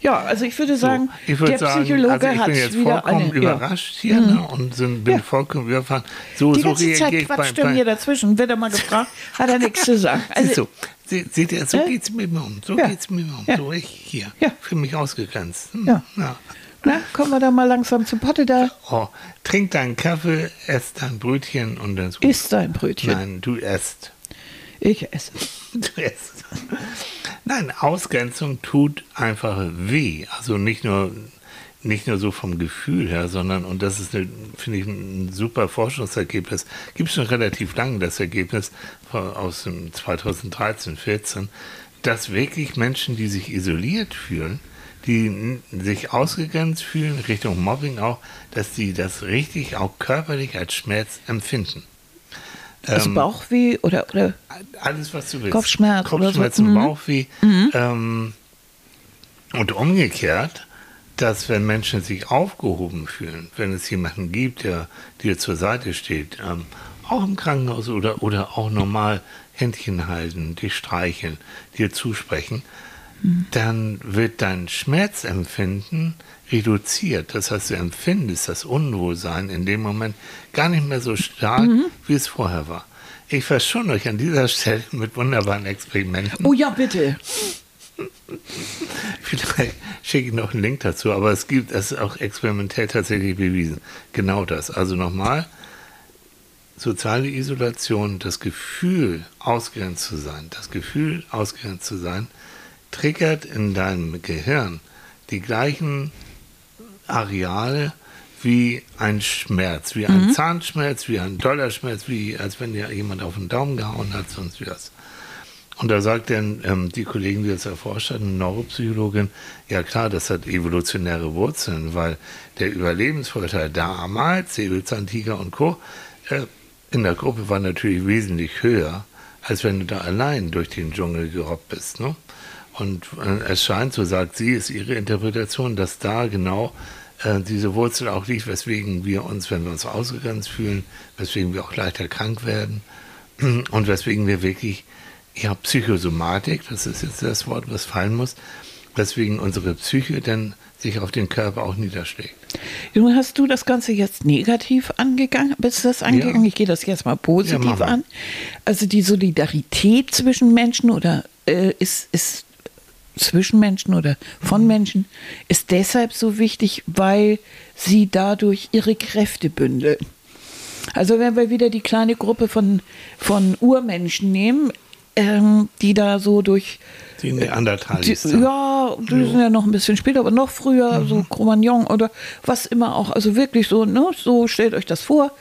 Ja, also ich würde sagen, ich würde der sagen, Psychologe also ich hat bin jetzt vollkommen eine, ja. überrascht hier ne, und sind, bin Ja. vollkommen überfahren. So, Die so ganze Zeit reagiere ich bei, quatscht er bei mir dazwischen. Wird er mal gefragt, hat er nichts zu sagen. *laughs* Also, Sie- seht ihr, so Äh? geht's mir immer um. So Ja. geht's mir immer um. Ja. So ich hier. Ja. Für mich ausgegrenzt. Hm, Ja. Na, kommen wir da mal langsam zu Potte da. Oh, trink deinen Kaffee, ess dein Brötchen und dann ist gut. Isst dein Brötchen. Nein, du esst. Ich esse. *laughs* Du esst. Nein, Ausgrenzung tut einfach weh. Also nicht nur, nicht nur so vom Gefühl her, sondern, und das ist, finde ich, ein super Forschungsergebnis, gibt es schon relativ lange das Ergebnis aus dem 2013, 14, dass wirklich Menschen, die sich isoliert fühlen, die sich ausgegrenzt fühlen, Richtung Mobbing auch, dass die das richtig auch körperlich als Schmerz empfinden. Also Bauchweh oder, oder Alles, was du willst. Kopfschmerz oder so. Kopfschmerzen, Mhm. Bauchweh. Ähm, und umgekehrt, dass wenn Menschen sich aufgehoben fühlen, wenn es jemanden gibt, der dir zur Seite steht, ähm, auch im Krankenhaus oder, oder auch normal Händchen halten, dich streicheln, dir zusprechen, dann wird dein Schmerzempfinden reduziert. Das heißt, du empfindest das Unwohlsein in dem Moment gar nicht mehr so stark, wie es vorher war. Ich verschone euch an dieser Stelle mit wunderbaren Experimenten. Oh ja, bitte. *laughs* Vielleicht schicke ich noch einen Link dazu, aber es gibt, es ist auch experimentell tatsächlich bewiesen. Genau das. Also nochmal, soziale Isolation, das Gefühl, ausgegrenzt zu sein, das Gefühl, ausgegrenzt zu sein, triggert in deinem Gehirn die gleichen Areale wie ein Schmerz, wie ein Zahnschmerz, wie ein Dollarschmerz, wie als wenn dir jemand auf den Daumen gehauen hat, sonst wie was. Und da sagt dann ähm, die Kollegin, die das erforscht hat, eine Neuropsychologin, ja klar, das hat evolutionäre Wurzeln, weil der Überlebensvorteil damals, Säbelzahntiger und Co., äh, in der Gruppe war natürlich wesentlich höher, als wenn du da allein durch den Dschungel gerobbt bist. Ne? Und äh, es scheint, so sagt sie, ist ihre Interpretation, dass da genau äh, diese Wurzel auch liegt, weswegen wir uns, wenn wir uns ausgegrenzt fühlen, weswegen wir auch leichter krank werden *clears throat* und weswegen wir wirklich, ja, Psychosomatik, das ist jetzt das Wort, was fallen muss, weswegen unsere Psyche dann sich auf den Körper auch niederschlägt. Nun hast du das Ganze jetzt negativ angegangen, bist du das angegangen? Ja. Ich gehe das jetzt mal positiv ja, an. Also die Solidarität zwischen Menschen oder äh, ist, ist zwischen Menschen oder von Menschen ist deshalb so wichtig, weil sie dadurch ihre Kräfte bündeln. Also wenn wir wieder die kleine Gruppe von, von Urmenschen nehmen, ähm, die da so durch die Neandertalis. Die, ja, die ja. sind ja noch ein bisschen später, aber noch früher, mhm. so Cro-Magnon oder was immer auch. Also wirklich so, ne, so stellt euch das vor.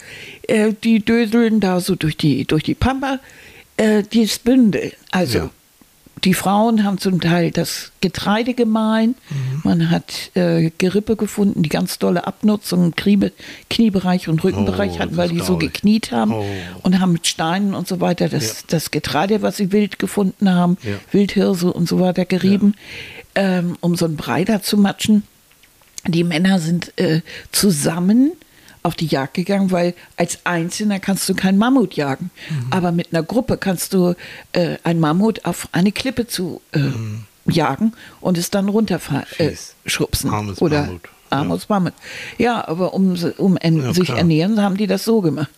Äh, die döseln da so durch die, durch die Pampa. Äh, dieses Bündel, also ja die Frauen haben zum Teil das Getreide gemein. Mhm. Man hat äh, Gerippe gefunden, die ganz dolle Abnutzung im Knie, Kniebereich und Rückenbereich oh, hatten, weil die so gekniet haben oh. und haben mit Steinen und so weiter das, ja. das Getreide, was sie wild gefunden haben, ja. Wildhirse und so weiter gerieben, ja. ähm, um so einen Brei da zu matschen. Die Männer sind äh, zusammen auf die Jagd gegangen, weil als Einzelner kannst du keinen Mammut jagen. Mhm. Aber mit einer Gruppe kannst du äh, ein Mammut auf eine Klippe zu äh, mhm. jagen und es dann runterschubsen. Äh, oder Mammut. Armus ja. Mammut. Ja, aber um, um ja, sich klar. ernähren, haben die das so gemacht.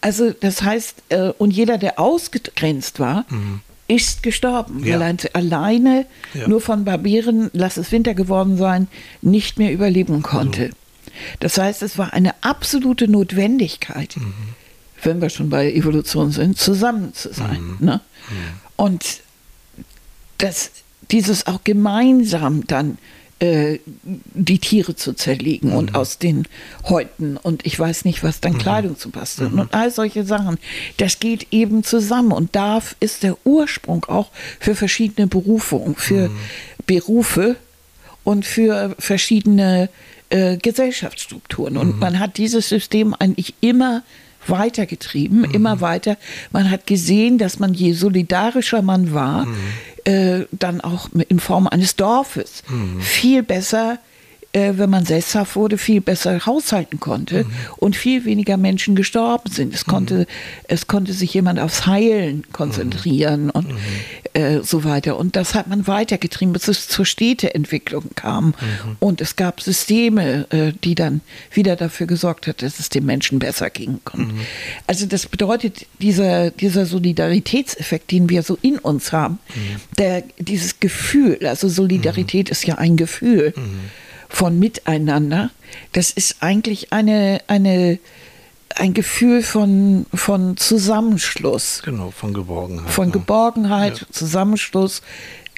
Also das heißt, äh, und jeder, der ausgegrenzt war, mhm ist gestorben, ja. weil er alleine ja. nur von Barbaren, lass es Winter geworden sein, nicht mehr überleben konnte. Also. Das heißt, es war eine absolute Notwendigkeit, mhm. wenn wir schon bei Evolution sind, zusammen zu sein. Mhm. Ne? Mhm. Und das, dieses auch gemeinsam dann äh, die Tiere zu zerlegen und mhm. aus den Häuten und ich weiß nicht, was dann mhm. Kleidung zu basteln mhm. und all solche Sachen. Das geht eben zusammen und da ist der Ursprung auch für verschiedene Berufungen, für Berufe und für verschiedene äh, Gesellschaftsstrukturen. Und mhm. man hat dieses System eigentlich immer weitergetrieben, mhm. immer weiter. Man hat gesehen, dass man je solidarischer man war, mhm. äh, dann auch in Form eines Dorfes mhm. viel besser äh, wenn man sesshaft wurde, viel besser haushalten konnte mhm. und viel weniger Menschen gestorben sind. Es, mhm. konnte, es konnte sich jemand aufs Heilen konzentrieren mhm. und mhm. äh, so weiter. Und das hat man weitergetrieben, bis es zur Städteentwicklung kam. Mhm. Und es gab Systeme, äh, die dann wieder dafür gesorgt hat, dass es den Menschen besser ging. Mhm. Also das bedeutet, dieser, dieser Solidaritätseffekt, den wir so in uns haben, der, dieses Gefühl, also Solidarität ist ja ein Gefühl von Miteinander, das ist eigentlich eine, eine, ein Gefühl von, von Zusammenschluss. Genau, von Geborgenheit. Von Geborgenheit, ja. Zusammenschluss,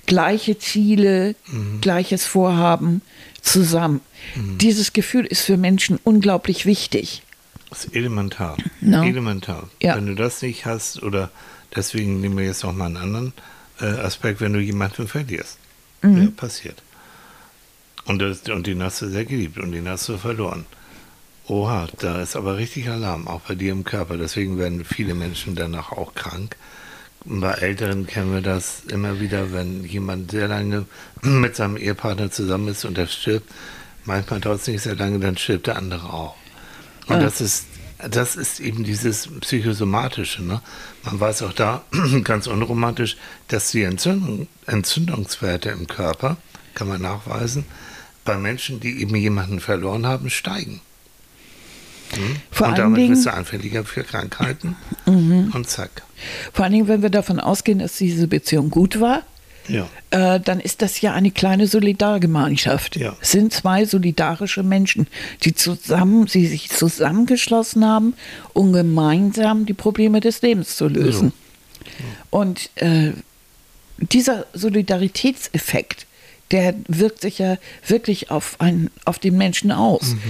gleiche Ziele, mhm. gleiches Vorhaben zusammen. Mhm. Dieses Gefühl ist für Menschen unglaublich wichtig. Das ist elementar. No. Elementar. Ja. Wenn du das nicht hast, oder deswegen nehmen wir jetzt noch mal einen anderen äh, Aspekt, wenn du jemanden verlierst. Mhm. Ja, passiert. Und, das, und den hast du sehr geliebt und den hast du verloren. Oha, da ist aber richtig Alarm, auch bei dir im Körper. Deswegen werden viele Menschen danach auch krank. Bei Älteren kennen wir das immer wieder, wenn jemand sehr lange *clears throat* mit seinem Ehepartner zusammen ist und der stirbt. Manchmal dauert es nicht sehr lange, dann stirbt der andere auch. Und ja. das ist das ist eben dieses Psychosomatische. Ne? Man weiß auch da, *clears throat* ganz unromantisch, dass die Entzündung, Entzündungswerte im Körper, kann man nachweisen, bei Menschen, die eben jemanden verloren haben, steigen. Hm? und damit Dingen, bist du anfälliger für Krankheiten mhm. und zack. Vor allen Dingen, wenn wir davon ausgehen, dass diese Beziehung gut war, ja. äh, dann ist das ja eine kleine Solidargemeinschaft. Ja. Es sind zwei solidarische Menschen, die zusammen, sie sich zusammengeschlossen haben, um gemeinsam die Probleme des Lebens zu lösen. Ja. Und äh, dieser Solidaritätseffekt, der wirkt sich ja wirklich auf, einen, auf den Menschen aus. Mhm.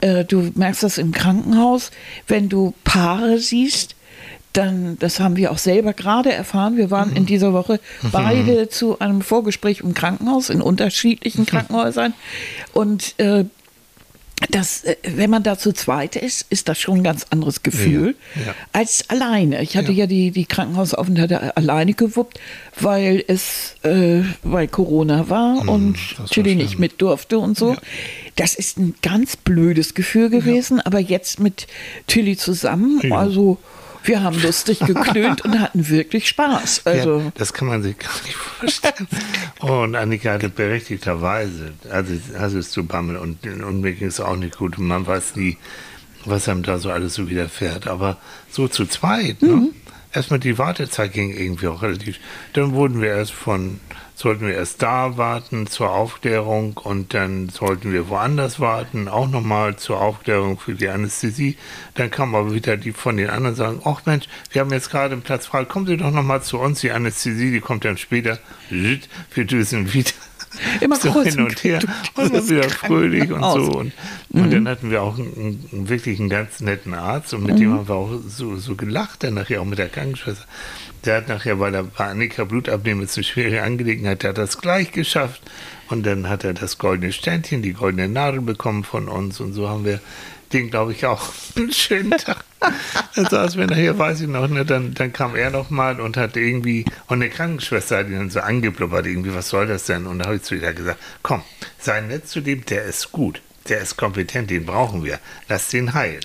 Äh, du merkst das im Krankenhaus, wenn du Paare siehst, dann, das haben wir auch selber gerade erfahren, wir waren in dieser Woche beide zu einem Vorgespräch im Krankenhaus, in unterschiedlichen Krankenhäusern. Und äh, das, äh, wenn man da zu zweit ist, ist das schon ein ganz anderes Gefühl Ja, ja. als alleine. Ich hatte ja, Ja. die, die Krankenhausaufenthalte alleine gewuppt, weil es, äh, weil Corona war und Hm, war Tilly nicht mit durfte und so. Das ist ein ganz blödes Gefühl gewesen, aber jetzt mit Tilly zusammen, also wir haben lustig geklönt und hatten wirklich Spaß. Also ja, das kann man sich gar nicht vorstellen. und Annika hatte berechtigterweise, also, also es zu Bammel und, und mir ging es auch nicht gut und man weiß nie, was einem da so alles so widerfährt. Aber so zu zweit, ne? Erstmal die Wartezeit ging irgendwie auch relativ. Dann wurden wir erst von, sollten wir erst da warten zur Aufklärung und dann sollten wir woanders warten, auch nochmal zur Aufklärung für die Anästhesie. Dann kam aber wieder die von den anderen sagen, ach Mensch, wir haben jetzt gerade einen Platz frei, kommen Sie doch nochmal zu uns, die Anästhesie, die kommt dann später. Wir düsen wieder. *laughs* Immer *laughs* so hin und her und dann wieder fröhlich und so. Und, Mhm. und dann hatten wir auch einen, einen wirklich einen ganz netten Arzt und mit Mhm. dem haben wir auch so, so gelacht, dann nachher auch mit der Krankenschwester. Der hat nachher, weil er bei Annika Blut abnehmen ist eine schwere Angelegenheit, der hat das gleich geschafft und dann hat er das goldene Sternchen, die goldene Nadel bekommen von uns und so haben wir den, glaube ich, auch *laughs* einen schönen Tag. Dann saßen wir nachher, weiß ich noch, ne, dann, dann kam er noch mal und hat irgendwie, und eine Krankenschwester hat ihn dann so angeblubbert, irgendwie, was soll das denn? Und da habe ich zu ihr gesagt, komm, sei nett zu dem, der ist gut, der ist kompetent, den brauchen wir, lass den heilen.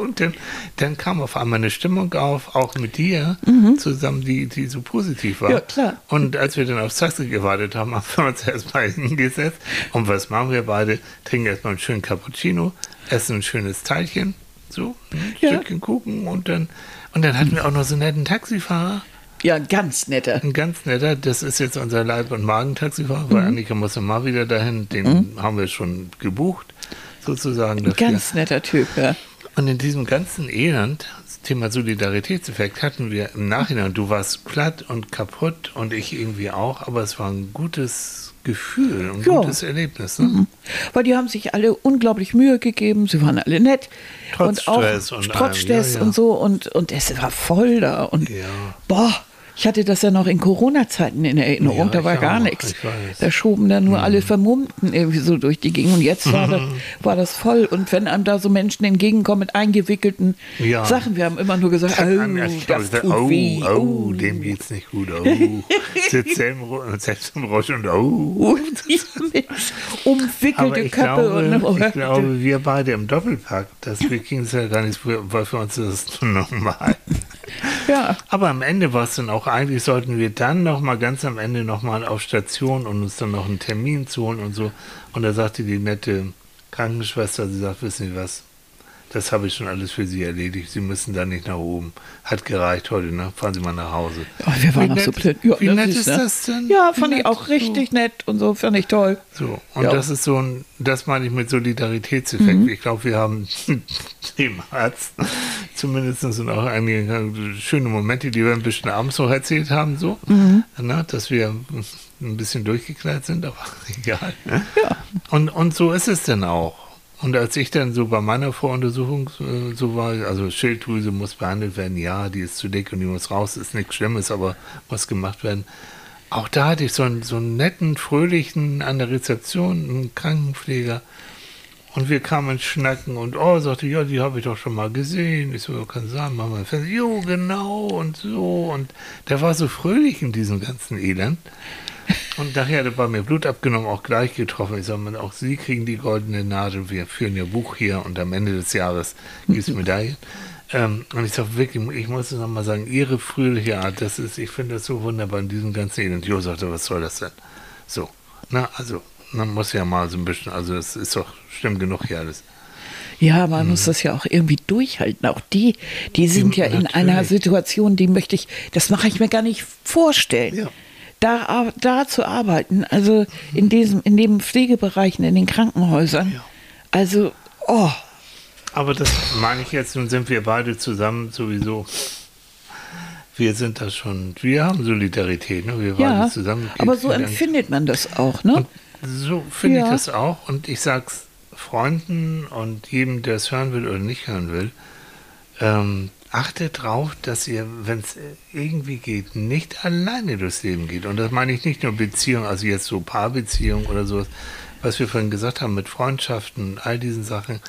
Und dann, dann kam auf einmal eine Stimmung auf, auch mit dir zusammen, die, die so positiv war. Mhm. Ja, klar. Und als wir dann aufs Taxi gewartet haben, *laughs* haben wir uns erstmal hingesetzt. Und was machen wir beide? Trinken erstmal einen schönen Cappuccino, essen ein schönes Teilchen, so, ein Ja. Stückchen Kuchen und dann, und dann hatten wir auch noch so einen netten Taxifahrer. Ja, ganz netter. Ein ganz netter, das ist jetzt unser Leib- und Magentaxifahrer, weil Annika muss ja mal wieder dahin, den Mhm. haben wir schon gebucht, sozusagen. Dafür. Ganz netter Typ, ja. Und in diesem ganzen Elend, das Thema Solidaritätseffekt, hatten wir im Nachhinein, du warst platt und kaputt und ich irgendwie auch, aber es war ein gutes Gefühl, ein gutes Erlebnis. Ne? Weil die haben sich alle unglaublich Mühe gegeben, sie waren alle nett. Trotz und auch Stress und Stress ja, ja. und so und, und es war voll da. Und Ja. boah, ich hatte das ja noch in Corona-Zeiten in Erinnerung, Ja, da war gar auch, nichts. Mhm. Da schoben dann nur alle Vermummten irgendwie so durch die Gegend. Und jetzt war, das, war das voll. Und wenn einem da so Menschen entgegenkommen mit eingewickelten Ja. Sachen, wir haben immer nur gesagt, oh, das tut oh, weh. oh, dem geht's nicht gut. Oh, *laughs* sitzt selbst im Rausch und oh. *laughs* Umwickelte Köpfe. glaube, und, ich glaube, wir beide im Doppelpack, das ging es ja gar nicht, weil für uns ist es *laughs* normal. ja. Aber am Ende war es dann auch, eigentlich sollten wir dann noch mal ganz am Ende noch mal auf Station und uns dann noch einen Termin zu holen und so. Und da sagte die nette Krankenschwester, sie sagt, wissen Sie was, das habe ich schon alles für Sie erledigt. Sie müssen da nicht nach oben. Hat gereicht heute, ne? Fahren Sie mal nach Hause. Oh, wir waren Wie auch so nett- blöd. Ja, wie das nett ist, ne? das denn? Ja, fand ich nett, auch richtig nett und so, fand ich toll. So, und Ja. das ist so ein, das meine ich mit Solidaritätseffekt. Mhm. Ich glaube, wir haben *laughs* dem Arzt zumindest sind auch einige schöne Momente, die wir ein bisschen abends noch erzählt haben, so, Mhm. na, dass wir ein bisschen durchgeknallt sind, aber *laughs* egal. Ja. Und, und so ist es dann auch. Und als ich dann so bei meiner Voruntersuchung äh, so war, also Schilddrüse muss behandelt werden, ja, die ist zu dick und die muss raus, ist nichts Schlimmes, aber muss gemacht werden. Auch da hatte ich so einen, so einen netten, fröhlichen an der Rezeption, einen Krankenpfleger. Und wir kamen Schnacken und oh, sagte, ja, die habe ich doch schon mal gesehen. Ich so, kann sein, machen wir fest. Jo, genau und so. Und der war so fröhlich in diesem ganzen Elend. Und nachher hat er bei mir Blut abgenommen, auch gleich getroffen. Ich sage, auch Sie kriegen die goldene Nadel. Wir führen Ihr Buch hier und am Ende des Jahres gibt es *laughs* Medaillen. ähm, und ich sage wirklich, ich muss es nochmal sagen, Ihre fröhliche Art, das ist, ich finde das so wunderbar in diesem ganzen Elend. Jo sagte, was soll das denn? So, na, also, man muss ja mal so ein bisschen, also es ist doch schlimm genug hier alles. Ja, man muss das ja auch irgendwie durchhalten. Auch die, die sind ja in natürlich. einer Situation, die möchte ich, das mache ich mir gar nicht vorstellen. Ja. Da, da zu arbeiten, also in diesem, in den Pflegebereichen, in den Krankenhäusern. Ja. Also, oh, Aber das meine ich jetzt, nun sind wir beide zusammen sowieso. Wir sind das schon, wir haben Solidarität, ne? wir ja. beide zusammen. Aber so empfindet man das auch, ne? Und so finde Ja. ich das auch. Und ich sag's Freunden und jedem, der es hören will oder nicht hören will, ähm, achtet drauf, dass ihr, wenn es irgendwie geht, nicht alleine durchs Leben geht. Und das meine ich nicht nur Beziehung, also jetzt so Paarbeziehung oder sowas, was wir vorhin gesagt haben mit Freundschaften, all diesen Sachen.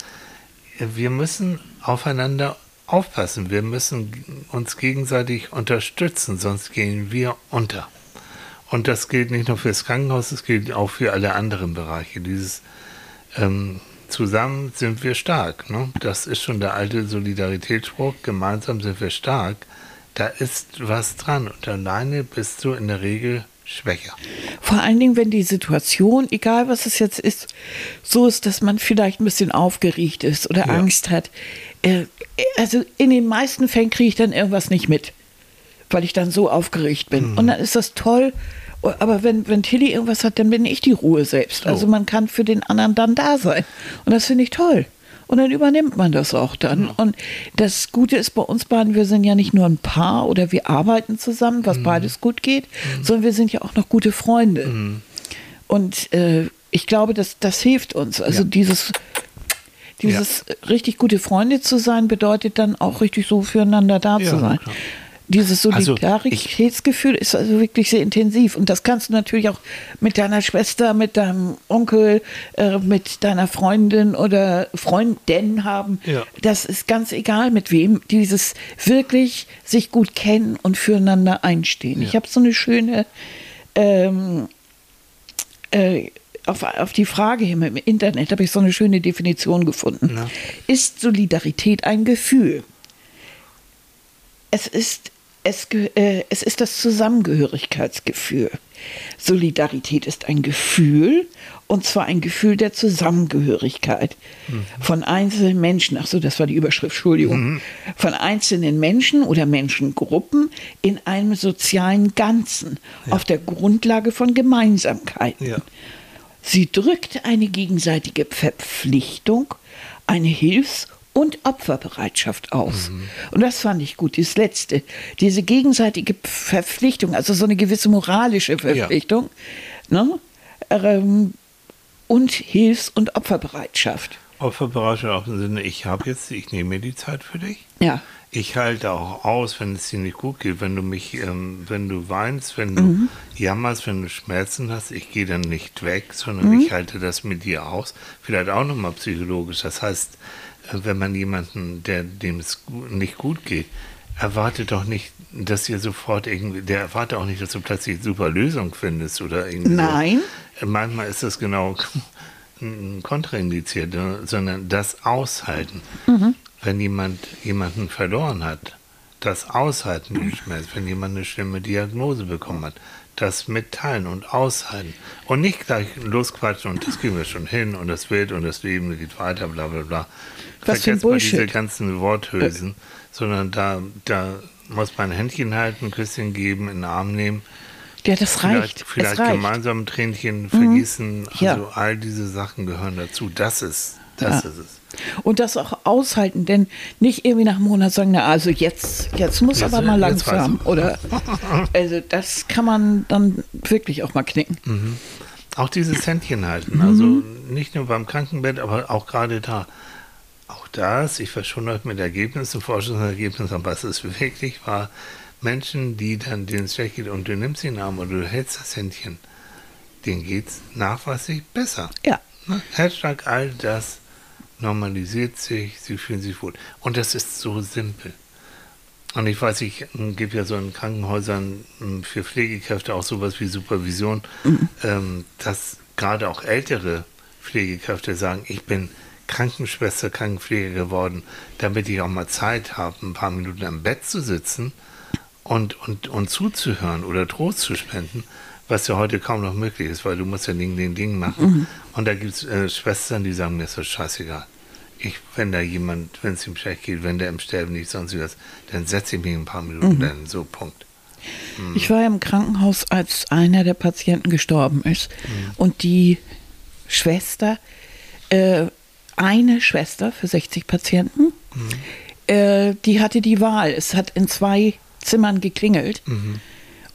Wir müssen aufeinander aufpassen. Wir müssen uns gegenseitig unterstützen, sonst gehen wir unter. Und das gilt nicht nur für das Krankenhaus, das gilt auch für alle anderen Bereiche. Dieses ähm, Zusammen sind wir stark. Ne? Das ist schon der alte Solidaritätsspruch. Gemeinsam sind wir stark. Da ist was dran. Und alleine bist du in der Regel schwächer. Vor allen Dingen, wenn die Situation, egal was es jetzt ist, so ist, dass man vielleicht ein bisschen aufgeregt ist oder ja. Angst hat. Äh, also in den meisten Fällen kriege ich dann irgendwas nicht mit, weil ich dann so aufgeregt bin. Mhm. Und dann ist das toll. Aber wenn, wenn Tilly irgendwas hat, dann bin ich die Ruhe selbst. Also man kann für den anderen dann da sein. Und das finde ich toll. Und dann übernimmt man das auch dann. Ja. Und das Gute ist bei uns beiden, wir sind ja nicht nur ein Paar oder wir arbeiten zusammen, was mhm. beides gut geht, mhm. sondern wir sind ja auch noch gute Freunde. Mhm. Und äh, ich glaube, das, das hilft uns. Also ja. dieses dieses ja. richtig gute Freunde zu sein, bedeutet dann auch richtig so füreinander da zu sein. Klar. Dieses also Solidaritätsgefühl also ist also wirklich sehr intensiv. Und das kannst du natürlich auch mit deiner Schwester, mit deinem Onkel, äh, mit deiner Freundin oder Freundin haben. Ja. Das ist ganz egal mit wem. Dieses wirklich sich gut kennen und füreinander einstehen. Ja. Ich habe so eine schöne ähm, äh, auf, auf die Frage hin im Internet habe ich so eine schöne Definition gefunden. Ja. Ist Solidarität ein Gefühl? Es ist, es, äh, es ist das Zusammengehörigkeitsgefühl. Solidarität ist ein Gefühl, und zwar ein Gefühl der Zusammengehörigkeit mhm. von einzelnen Menschen. Ach so, das war die Überschrift, Entschuldigung. Mhm. Von einzelnen Menschen oder Menschengruppen in einem sozialen Ganzen ja. auf der Grundlage von Gemeinsamkeiten. Ja. Sie drückt eine gegenseitige Verpflichtung, eine Hilfs- und Opferbereitschaft aus. Mhm. Und das fand ich gut, das Letzte. Diese gegenseitige Verpflichtung, also so eine gewisse moralische Verpflichtung. Ja. Ne? Ähm, und Hilfs- und Opferbereitschaft. Opferbereitschaft im Sinne, ich habe jetzt, ich nehme mir die Zeit für dich. Ja. Ich halte auch aus, wenn es dir nicht gut geht, wenn du mich, ähm, wenn du weinst, wenn du mhm. jammerst, wenn du Schmerzen hast, ich gehe dann nicht weg, sondern mhm. ich halte das mit dir aus. Vielleicht auch nochmal psychologisch. Das heißt, wenn man jemanden, der dem es nicht gut geht, erwartet doch nicht, dass ihr sofort irgendwie, der erwartet auch nicht, dass du plötzlich eine super Lösung findest oder irgendwie. Nein. So. Manchmal ist das genau *laughs* kontraindiziert, sondern das Aushalten. Mhm wenn jemand jemanden verloren hat, das Aushalten *clears throat* den Schmerz, wenn jemand eine schlimme Diagnose bekommen hat, das mitteilen und aushalten und nicht gleich losquatschen und das kriegen wir schon hin und das wird und das Leben geht weiter, bla bla bla. Was Vergesst mal diese ganzen Worthülsen, sondern da, da muss man ein Händchen halten, ein Küsschen geben, in den Arm nehmen. Ja, das reicht. Vielleicht, vielleicht reicht. gemeinsam ein Tränchen vergießen. Mhm. Also ja. all diese Sachen gehören dazu. Das ist, das ja. ist es. Und das auch aushalten, denn nicht irgendwie nach einem Monat sagen, na also jetzt, jetzt muss jetzt, aber mal langsam. Oder *laughs* also das kann man dann wirklich auch mal knicken. Mhm. Auch dieses Händchen halten, mhm. also nicht nur beim Krankenbett, aber auch gerade da. Auch das, ich war schon mit Ergebnissen, Forschungsergebnissen, aber es wirklich wahr, Menschen, die dann denen es schlecht geht und du nimmst ihn Arm oder du hältst das Händchen, denen geht es nachweislich besser. Ja. Ne? Herzschlag, all das normalisiert sich, sie fühlen sich wohl. Und das ist so simpel. Und ich weiß, ich hm, gebe ja so in Krankenhäusern hm, für Pflegekräfte auch sowas wie Supervision, mhm. ähm, dass gerade auch ältere Pflegekräfte sagen, ich bin Krankenschwester, Krankenpfleger geworden, damit ich auch mal Zeit habe, ein paar Minuten am Bett zu sitzen und, und, und zuzuhören oder Trost zu spenden was ja heute kaum noch möglich ist, weil du musst ja Ding, Ding, Ding machen. Mhm. Und da gibt es äh, Schwestern, die sagen, mir ist das scheißegal. Ich, wenn da jemand, wenn es ihm schlecht geht, wenn der im Sterben liegt, sonst was, dann setze ich mich ein paar Minuten, mhm. dann so, Punkt. Mhm. Ich war im Krankenhaus, als einer der Patienten gestorben ist. Mhm. Und die Schwester, äh, eine Schwester für 60 Patienten, mhm. äh, die hatte die Wahl. Es hat in zwei Zimmern geklingelt. Mhm.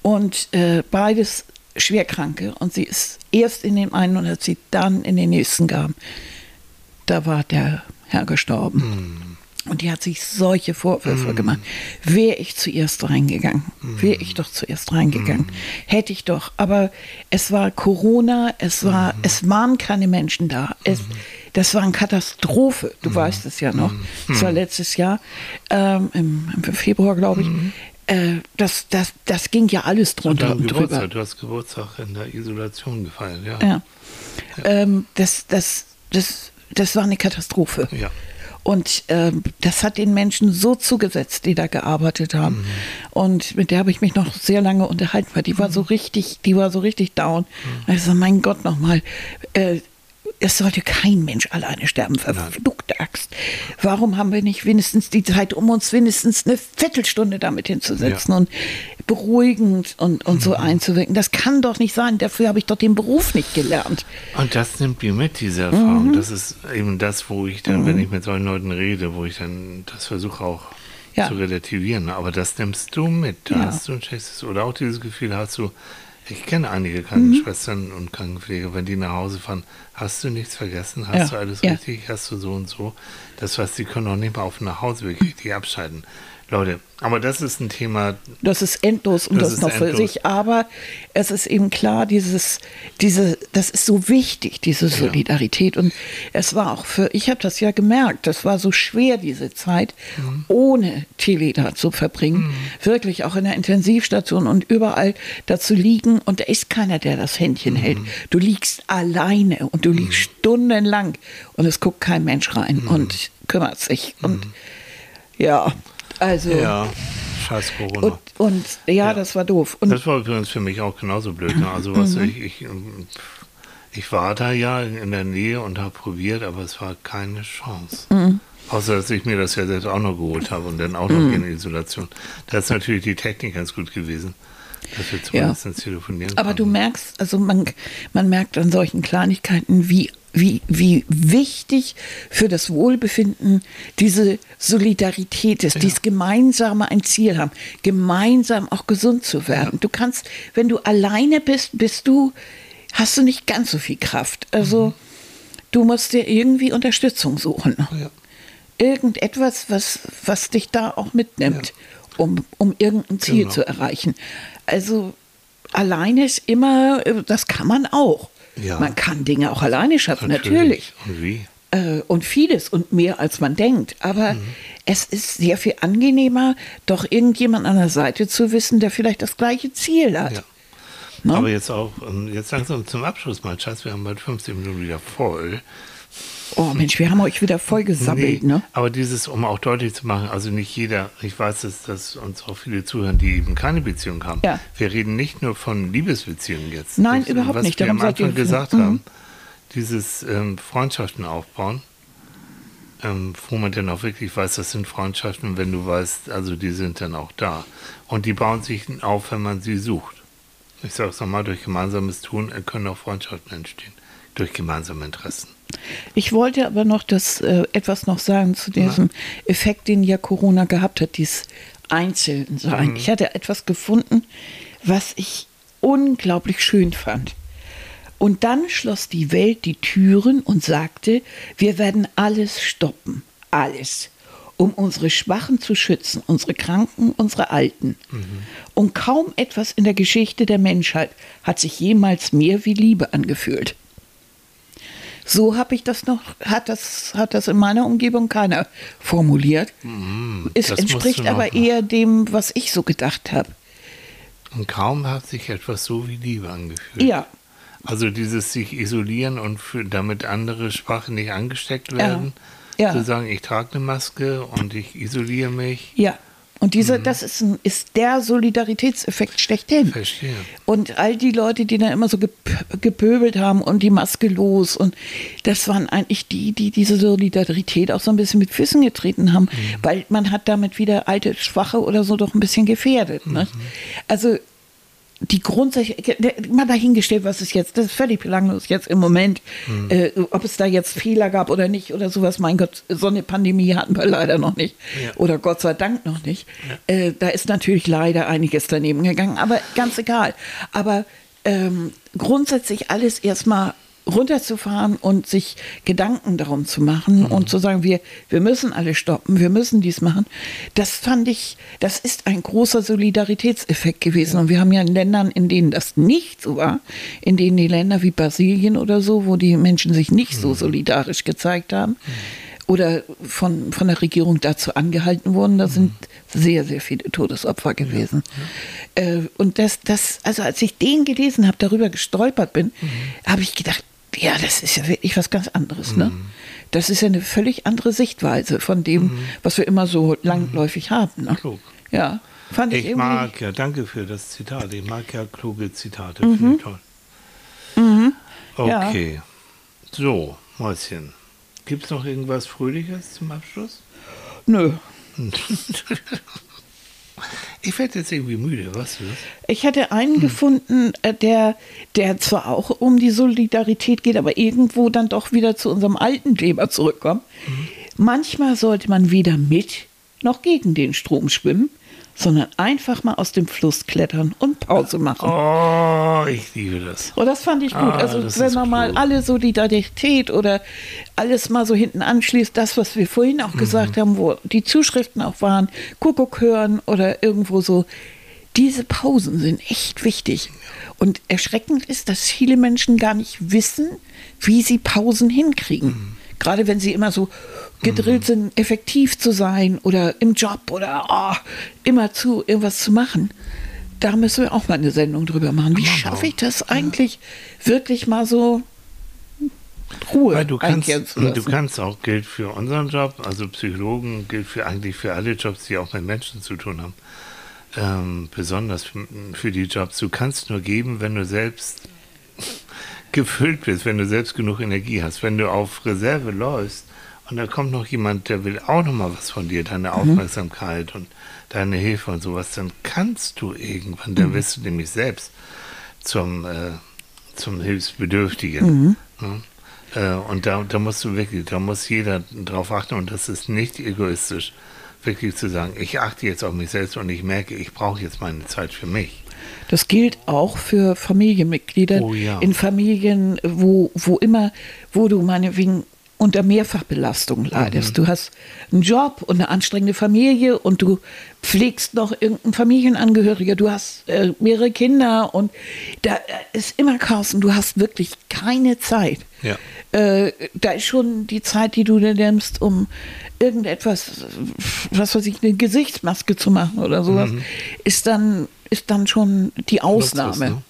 Und äh, beides Schwerkranke und sie ist erst in dem einen und als sie dann in den nächsten kam, da war der Herr gestorben. Und die hat sich solche Vorwürfe Mm. gemacht. Wäre ich zuerst reingegangen, wäre Mm. ich doch zuerst reingegangen, hätte ich doch. Aber es war Corona, es war, Mm. es waren keine Menschen da. Es, das war eine Katastrophe. Mm. Du weißt es ja noch. Es war letztes Jahr ähm, im, im Februar, glaube ich. Äh, das, das, das ging ja alles Und drunter dein und drüber. Du hast Geburtstag in der Isolation gefeiert, ja. Ja. Ähm, das, das, das, das war eine Katastrophe. Ja. Und ähm, das hat den Menschen so zugesetzt, die da gearbeitet haben. Mhm. Und mit der habe ich mich noch sehr lange unterhalten, weil die war Mhm. so richtig, die war so richtig down. Also mein Gott nochmal, äh, es sollte kein Mensch alleine sterben, verfluchte Axt. Warum haben wir nicht wenigstens die Zeit, um uns wenigstens eine Viertelstunde damit hinzusetzen Ja. und beruhigend und, und Mhm. so einzuwirken? Das kann doch nicht sein. Dafür habe ich doch den Beruf nicht gelernt. Und das nimmt mir mit, diese Mhm. Erfahrung. Das ist eben das, wo ich dann, wenn ich mit solchen Leuten rede, wo ich dann das versuche auch Ja. zu relativieren. Aber das nimmst du mit. Da Ja. hast du ein schlechtes, oder auch dieses Gefühl hast du, ich kenne einige Mhm. Krankenschwestern und Krankenpfleger, wenn die nach Hause fahren, hast du nichts vergessen, hast Ja. du alles Ja. richtig, hast du so und so. Das heißt, sie können auch nicht mal auf dem Nachhauseweg richtig abschalten. Leute, aber das ist ein Thema, Das ist endlos und Das das, ist noch für endlos. sich. Aber es ist eben klar, dieses, diese, das ist so wichtig, diese Solidarität. Und es war auch für, ich habe das ja gemerkt, das war so schwer, diese Zeit, Mhm. ohne Tele da zu verbringen. Wirklich auch in der Intensivstation und überall da zu liegen. Und da ist keiner, der das Händchen Mhm. hält. Du liegst alleine und du liegst stundenlang und es guckt kein Mensch rein Mhm. und kümmert sich. Und ja, also. ja, scheiß Corona. Und, und ja, Ja. das war doof. Und Das war übrigens für mich auch genauso blöd. Ne? Also was Mhm. ich, ich, ich war da ja in der Nähe und habe probiert, aber es war keine Chance. Mhm. Außer dass ich mir das ja selbst auch noch geholt habe und dann auch Mhm. noch in Isolation. Da ist natürlich die Technik ganz gut gewesen, dass wir Ja. zumindest telefonieren aber du konnten. merkst, also man, man merkt an solchen Kleinigkeiten, wie, wie, wie wichtig für das Wohlbefinden diese Solidarität ist, dieses gemeinsame ein Ziel haben, gemeinsam auch gesund zu werden. Du kannst, wenn du alleine bist, bist du, hast du nicht ganz so viel Kraft. Also du musst dir irgendwie Unterstützung suchen. Ja. irgendetwas, was, was dich da auch mitnimmt, um, um irgendein Ziel Genau. zu erreichen. Also alleine ist immer, äh, das kann man auch. Ja. Man kann Dinge auch alleine schaffen, natürlich. Und wie? Äh, und vieles und mehr als man denkt. Aber Mhm. es ist sehr viel angenehmer, doch irgendjemand an der Seite zu wissen, der vielleicht das gleiche Ziel hat. Ja. Ne? Aber jetzt auch, ähm, jetzt langsam zum Abschluss mal, Schatz, wir haben bald 15 Minuten wieder voll. Oh Mensch, wir haben euch wieder voll gesammelt, Nee, ne? Aber dieses, um auch deutlich zu machen, also nicht jeder, ich weiß, dass, dass uns auch viele zuhören, die eben keine Beziehung haben. Ja. Wir reden nicht nur von Liebesbeziehungen jetzt. Nein, Das, überhaupt was nicht. Wir Darum am Anfang gesagt Mhm. haben, dieses ähm, Freundschaften aufbauen, ähm, wo man dann auch wirklich weiß, das sind Freundschaften, wenn du weißt, also die sind dann auch da. Und die bauen sich auf, wenn man sie sucht. Ich sage es nochmal, durch gemeinsames Tun können auch Freundschaften entstehen. Durch gemeinsame Interessen. Ich wollte aber noch das äh, etwas noch sagen zu diesem Effekt, den ja Corona gehabt hat, dieses Einzelnsein. Mhm. Ich hatte etwas gefunden, was ich unglaublich schön fand. Und dann schloss die Welt die Türen und sagte, wir werden alles stoppen, alles, um unsere Schwachen zu schützen, unsere Kranken, unsere Alten. Und kaum etwas in der Geschichte der Menschheit hat sich jemals mehr wie Liebe angefühlt. So habe ich das noch, hat das, hat das in meiner Umgebung keiner formuliert. es Mhm, musst entspricht aber machen. eher dem, was ich so gedacht habe. Und kaum hat sich etwas so wie Liebe angefühlt. Ja, Also dieses sich isolieren und für, damit andere Schwache nicht angesteckt werden. Ja. Zu sagen, ich trage eine Maske und ich isoliere mich. ja. Und Mhm. dieser, das ist, ein, ist der Solidaritätseffekt schlechthin. Verstehe. Und all die Leute, die da immer so gep- gepöbelt haben und die Maske los und das waren eigentlich die, die diese Solidarität auch so ein bisschen mit Füßen getreten haben, Mhm. weil man hat damit wieder alte Schwache oder so doch ein bisschen gefährdet. Ne? Mhm. Also die grundsätzliche, mal dahingestellt, was ist jetzt, das ist völlig belanglos jetzt im Moment, Mhm. äh, ob es da jetzt Fehler gab oder nicht oder sowas, mein Gott, so eine Pandemie hatten wir leider noch nicht Ja. oder Gott sei Dank noch nicht. Äh, da ist natürlich leider einiges daneben gegangen, aber ganz egal. Aber ähm, grundsätzlich alles erstmal runterzufahren und sich Gedanken darum zu machen Mhm. und zu sagen, wir, wir müssen alle stoppen, wir müssen dies machen, das fand ich, das ist ein großer Solidaritätseffekt gewesen. Und wir haben ja in Ländern, in denen das nicht so war, in denen die Länder wie Brasilien oder so, wo die Menschen sich nicht Mhm. so solidarisch gezeigt haben, oder von, von der Regierung dazu angehalten wurden. Da sind sehr, sehr viele Todesopfer gewesen. Äh, und das, das, also als ich den gelesen habe, darüber gestolpert bin, habe ich gedacht, ja, das ist ja wirklich was ganz anderes. Ne? Das ist ja eine völlig andere Sichtweise von dem, was wir immer so langläufig haben. Ne? Klug. Ja, fand ich, Ich mag ja, danke für das Zitat. Ich mag ja kluge Zitate, Mhm. finde ich toll. Okay. So, Mäuschen. Gibt es noch irgendwas Fröhliches zum Abschluss? Nö. *laughs* Ich werde jetzt irgendwie müde, weißt du das? Ich hätte einen gefunden, äh, der, der zwar auch um die Solidarität geht, aber irgendwo dann doch wieder zu unserem alten Thema zurückkommt. Manchmal sollte man weder mit noch gegen den Strom schwimmen, sondern einfach mal aus dem Fluss klettern und Pause machen. Oh, ich liebe das. Und das fand ich gut. Ah, also wenn man mal klug. alle Solidarität oder alles mal so hinten anschließt, das, was wir vorhin auch Mhm. gesagt haben, wo die Zuschriften auch waren, Kuckuck hören oder irgendwo so, diese Pausen sind echt wichtig. Und erschreckend ist, dass viele Menschen gar nicht wissen, wie sie Pausen hinkriegen. Mhm. Gerade wenn sie immer so gedrillt sind, effektiv zu sein oder im Job oder oh, immer zu irgendwas zu machen. Da müssen wir auch mal eine Sendung drüber machen. Wie schaffe ich das eigentlich, wirklich mal so Ruhe Weil du kannst, du kannst auch, gilt für unseren Job, also Psychologen, gilt für eigentlich für alle Jobs, die auch mit Menschen zu tun haben. Ähm, besonders für, für die Jobs. Du kannst nur geben, wenn du selbst *laughs* gefüllt bist, wenn du selbst genug Energie hast. Wenn du auf Reserve läufst und da kommt noch jemand, der will auch noch mal was von dir, deine Aufmerksamkeit und deine Hilfe und sowas, dann kannst du irgendwann, dann wirst du nämlich selbst zum, äh, zum Hilfsbedürftigen. Ne? Äh, und da, da musst du wirklich, da muss jeder drauf achten und das ist nicht egoistisch, wirklich zu sagen, ich achte jetzt auf mich selbst und ich merke, ich brauche jetzt meine Zeit für mich. Das gilt auch für Familienmitglieder Oh ja. in Familien, wo, wo immer, wo du meinetwegen unter Mehrfachbelastung leidest. Mhm. Du hast einen Job und eine anstrengende Familie und du pflegst noch irgendeinen Familienangehöriger, du hast äh, mehrere Kinder und da äh, ist immer Chaos und du hast wirklich keine Zeit. Ja. Äh, da ist schon die Zeit, die du dir nimmst, um irgendetwas, was weiß ich, eine Gesichtsmaske zu machen oder sowas, ist dann ist dann schon die Ausnahme.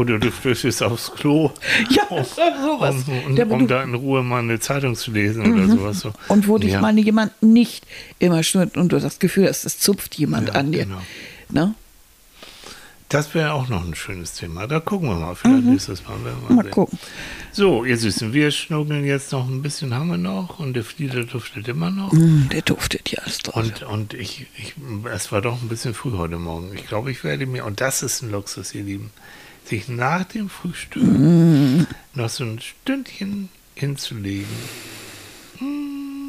Oder du flüchtest aufs Klo, *laughs* Ja, sowas. um, um, um da in Ruhe mal eine Zeitung zu lesen oder sowas. So. Und wo dich ja. meine jemand nicht immer stört und du das Gefühl hast, es zupft jemand Ja, an dir. genau. Ne? Das wäre auch noch ein schönes Thema. Da gucken wir mal. Vielleicht nächstes Mal. Mhm. Mal sehen. gucken. So, ihr Süßen, wir schnuckeln jetzt noch ein bisschen, haben wir noch. Und der Flieder duftet immer noch. Mm, der duftet ja alles drauf. Und, und ich, ich, es war doch ein bisschen früh heute Morgen. Ich glaube, ich werde mir, und das ist ein Luxus, ihr Lieben, sich nach dem Frühstück Mhm. noch so ein Stündchen hinzulegen.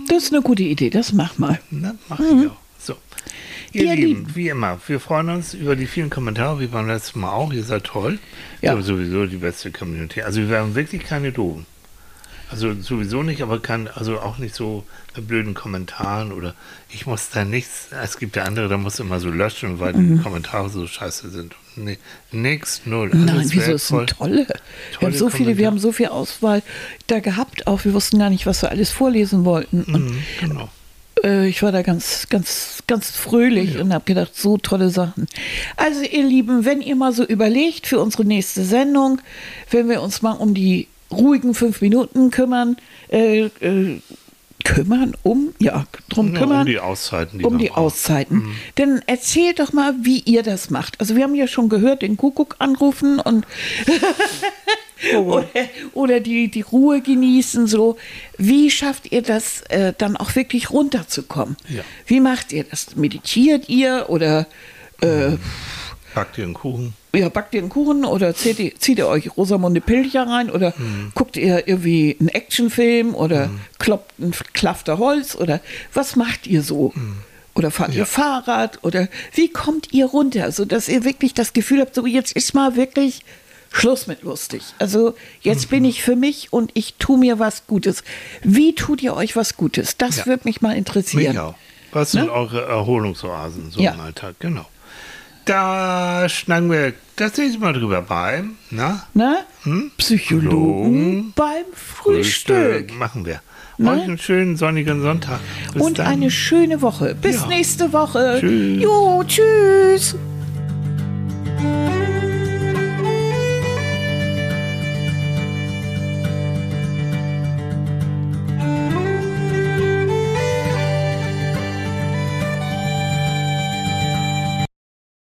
Das ist eine gute Idee, das mach mal. Na, mach ich auch. So. Ihr, Ihr Lieben, wie immer, wir freuen uns über die vielen Kommentare, wie beim letzten Mal auch. Ihr seid toll. Ja. Ja. sowieso die beste Community. Also wir haben wirklich keine Doofen. Also sowieso nicht, aber kann, also auch nicht so mit blöden Kommentaren oder ich muss da nichts, es gibt ja andere, da muss immer so löschen, weil Mhm. die Kommentare so scheiße sind. Nee, nix, null. Nein, alles wieso? Es sind wertvoll. tolle. Wir Tolle haben so viele, wir haben so viel Auswahl da gehabt, auch wir wussten gar nicht, was wir alles vorlesen wollten. Und Mhm, genau. äh, ich war da ganz, ganz, ganz fröhlich und habe gedacht, so tolle Sachen. Also ihr Lieben, wenn ihr mal so überlegt für unsere nächste Sendung, wenn wir uns mal um die ruhigen fünf Minuten kümmern, äh, äh, kümmern, um, ja, drum Ja, kümmern um die Auszeiten, die um die brauchen. Auszeiten. Dann erzählt doch mal, wie ihr das macht. Also wir haben ja schon gehört, den Kuckuck anrufen und *laughs* oder, oder die, die Ruhe genießen. So, wie schafft ihr das, äh, dann auch wirklich runterzukommen? Ja. Wie macht ihr das? Meditiert ihr oder äh, Backt ihr einen Kuchen? Ja, backt ihr einen Kuchen oder zieht ihr, zieht ihr euch Rosamunde Pilcher rein oder guckt ihr irgendwie einen Actionfilm oder kloppt ein Klafter Holz oder was macht ihr so? Oder fahrt ihr Fahrrad oder wie kommt ihr runter, sodass ihr wirklich das Gefühl habt, so jetzt ist mal wirklich Schluss mit lustig. Also jetzt bin ich für mich und ich tue mir was Gutes. Wie tut ihr euch was Gutes? Das Ja. würde mich mal interessieren. Mich auch. Was sind Ne? eure Erholungsoasen so Ja. im Alltag? Genau. Da schnacken wir das nächste Mal drüber bei. Na? Ne? Hm? Psychologen beim Frühstück. Machen wir. Ne? Euch einen schönen sonnigen Sonntag. Bis Und dann. eine schöne Woche. Bis Ja. nächste Woche. Tschüss. Jo, tschüss.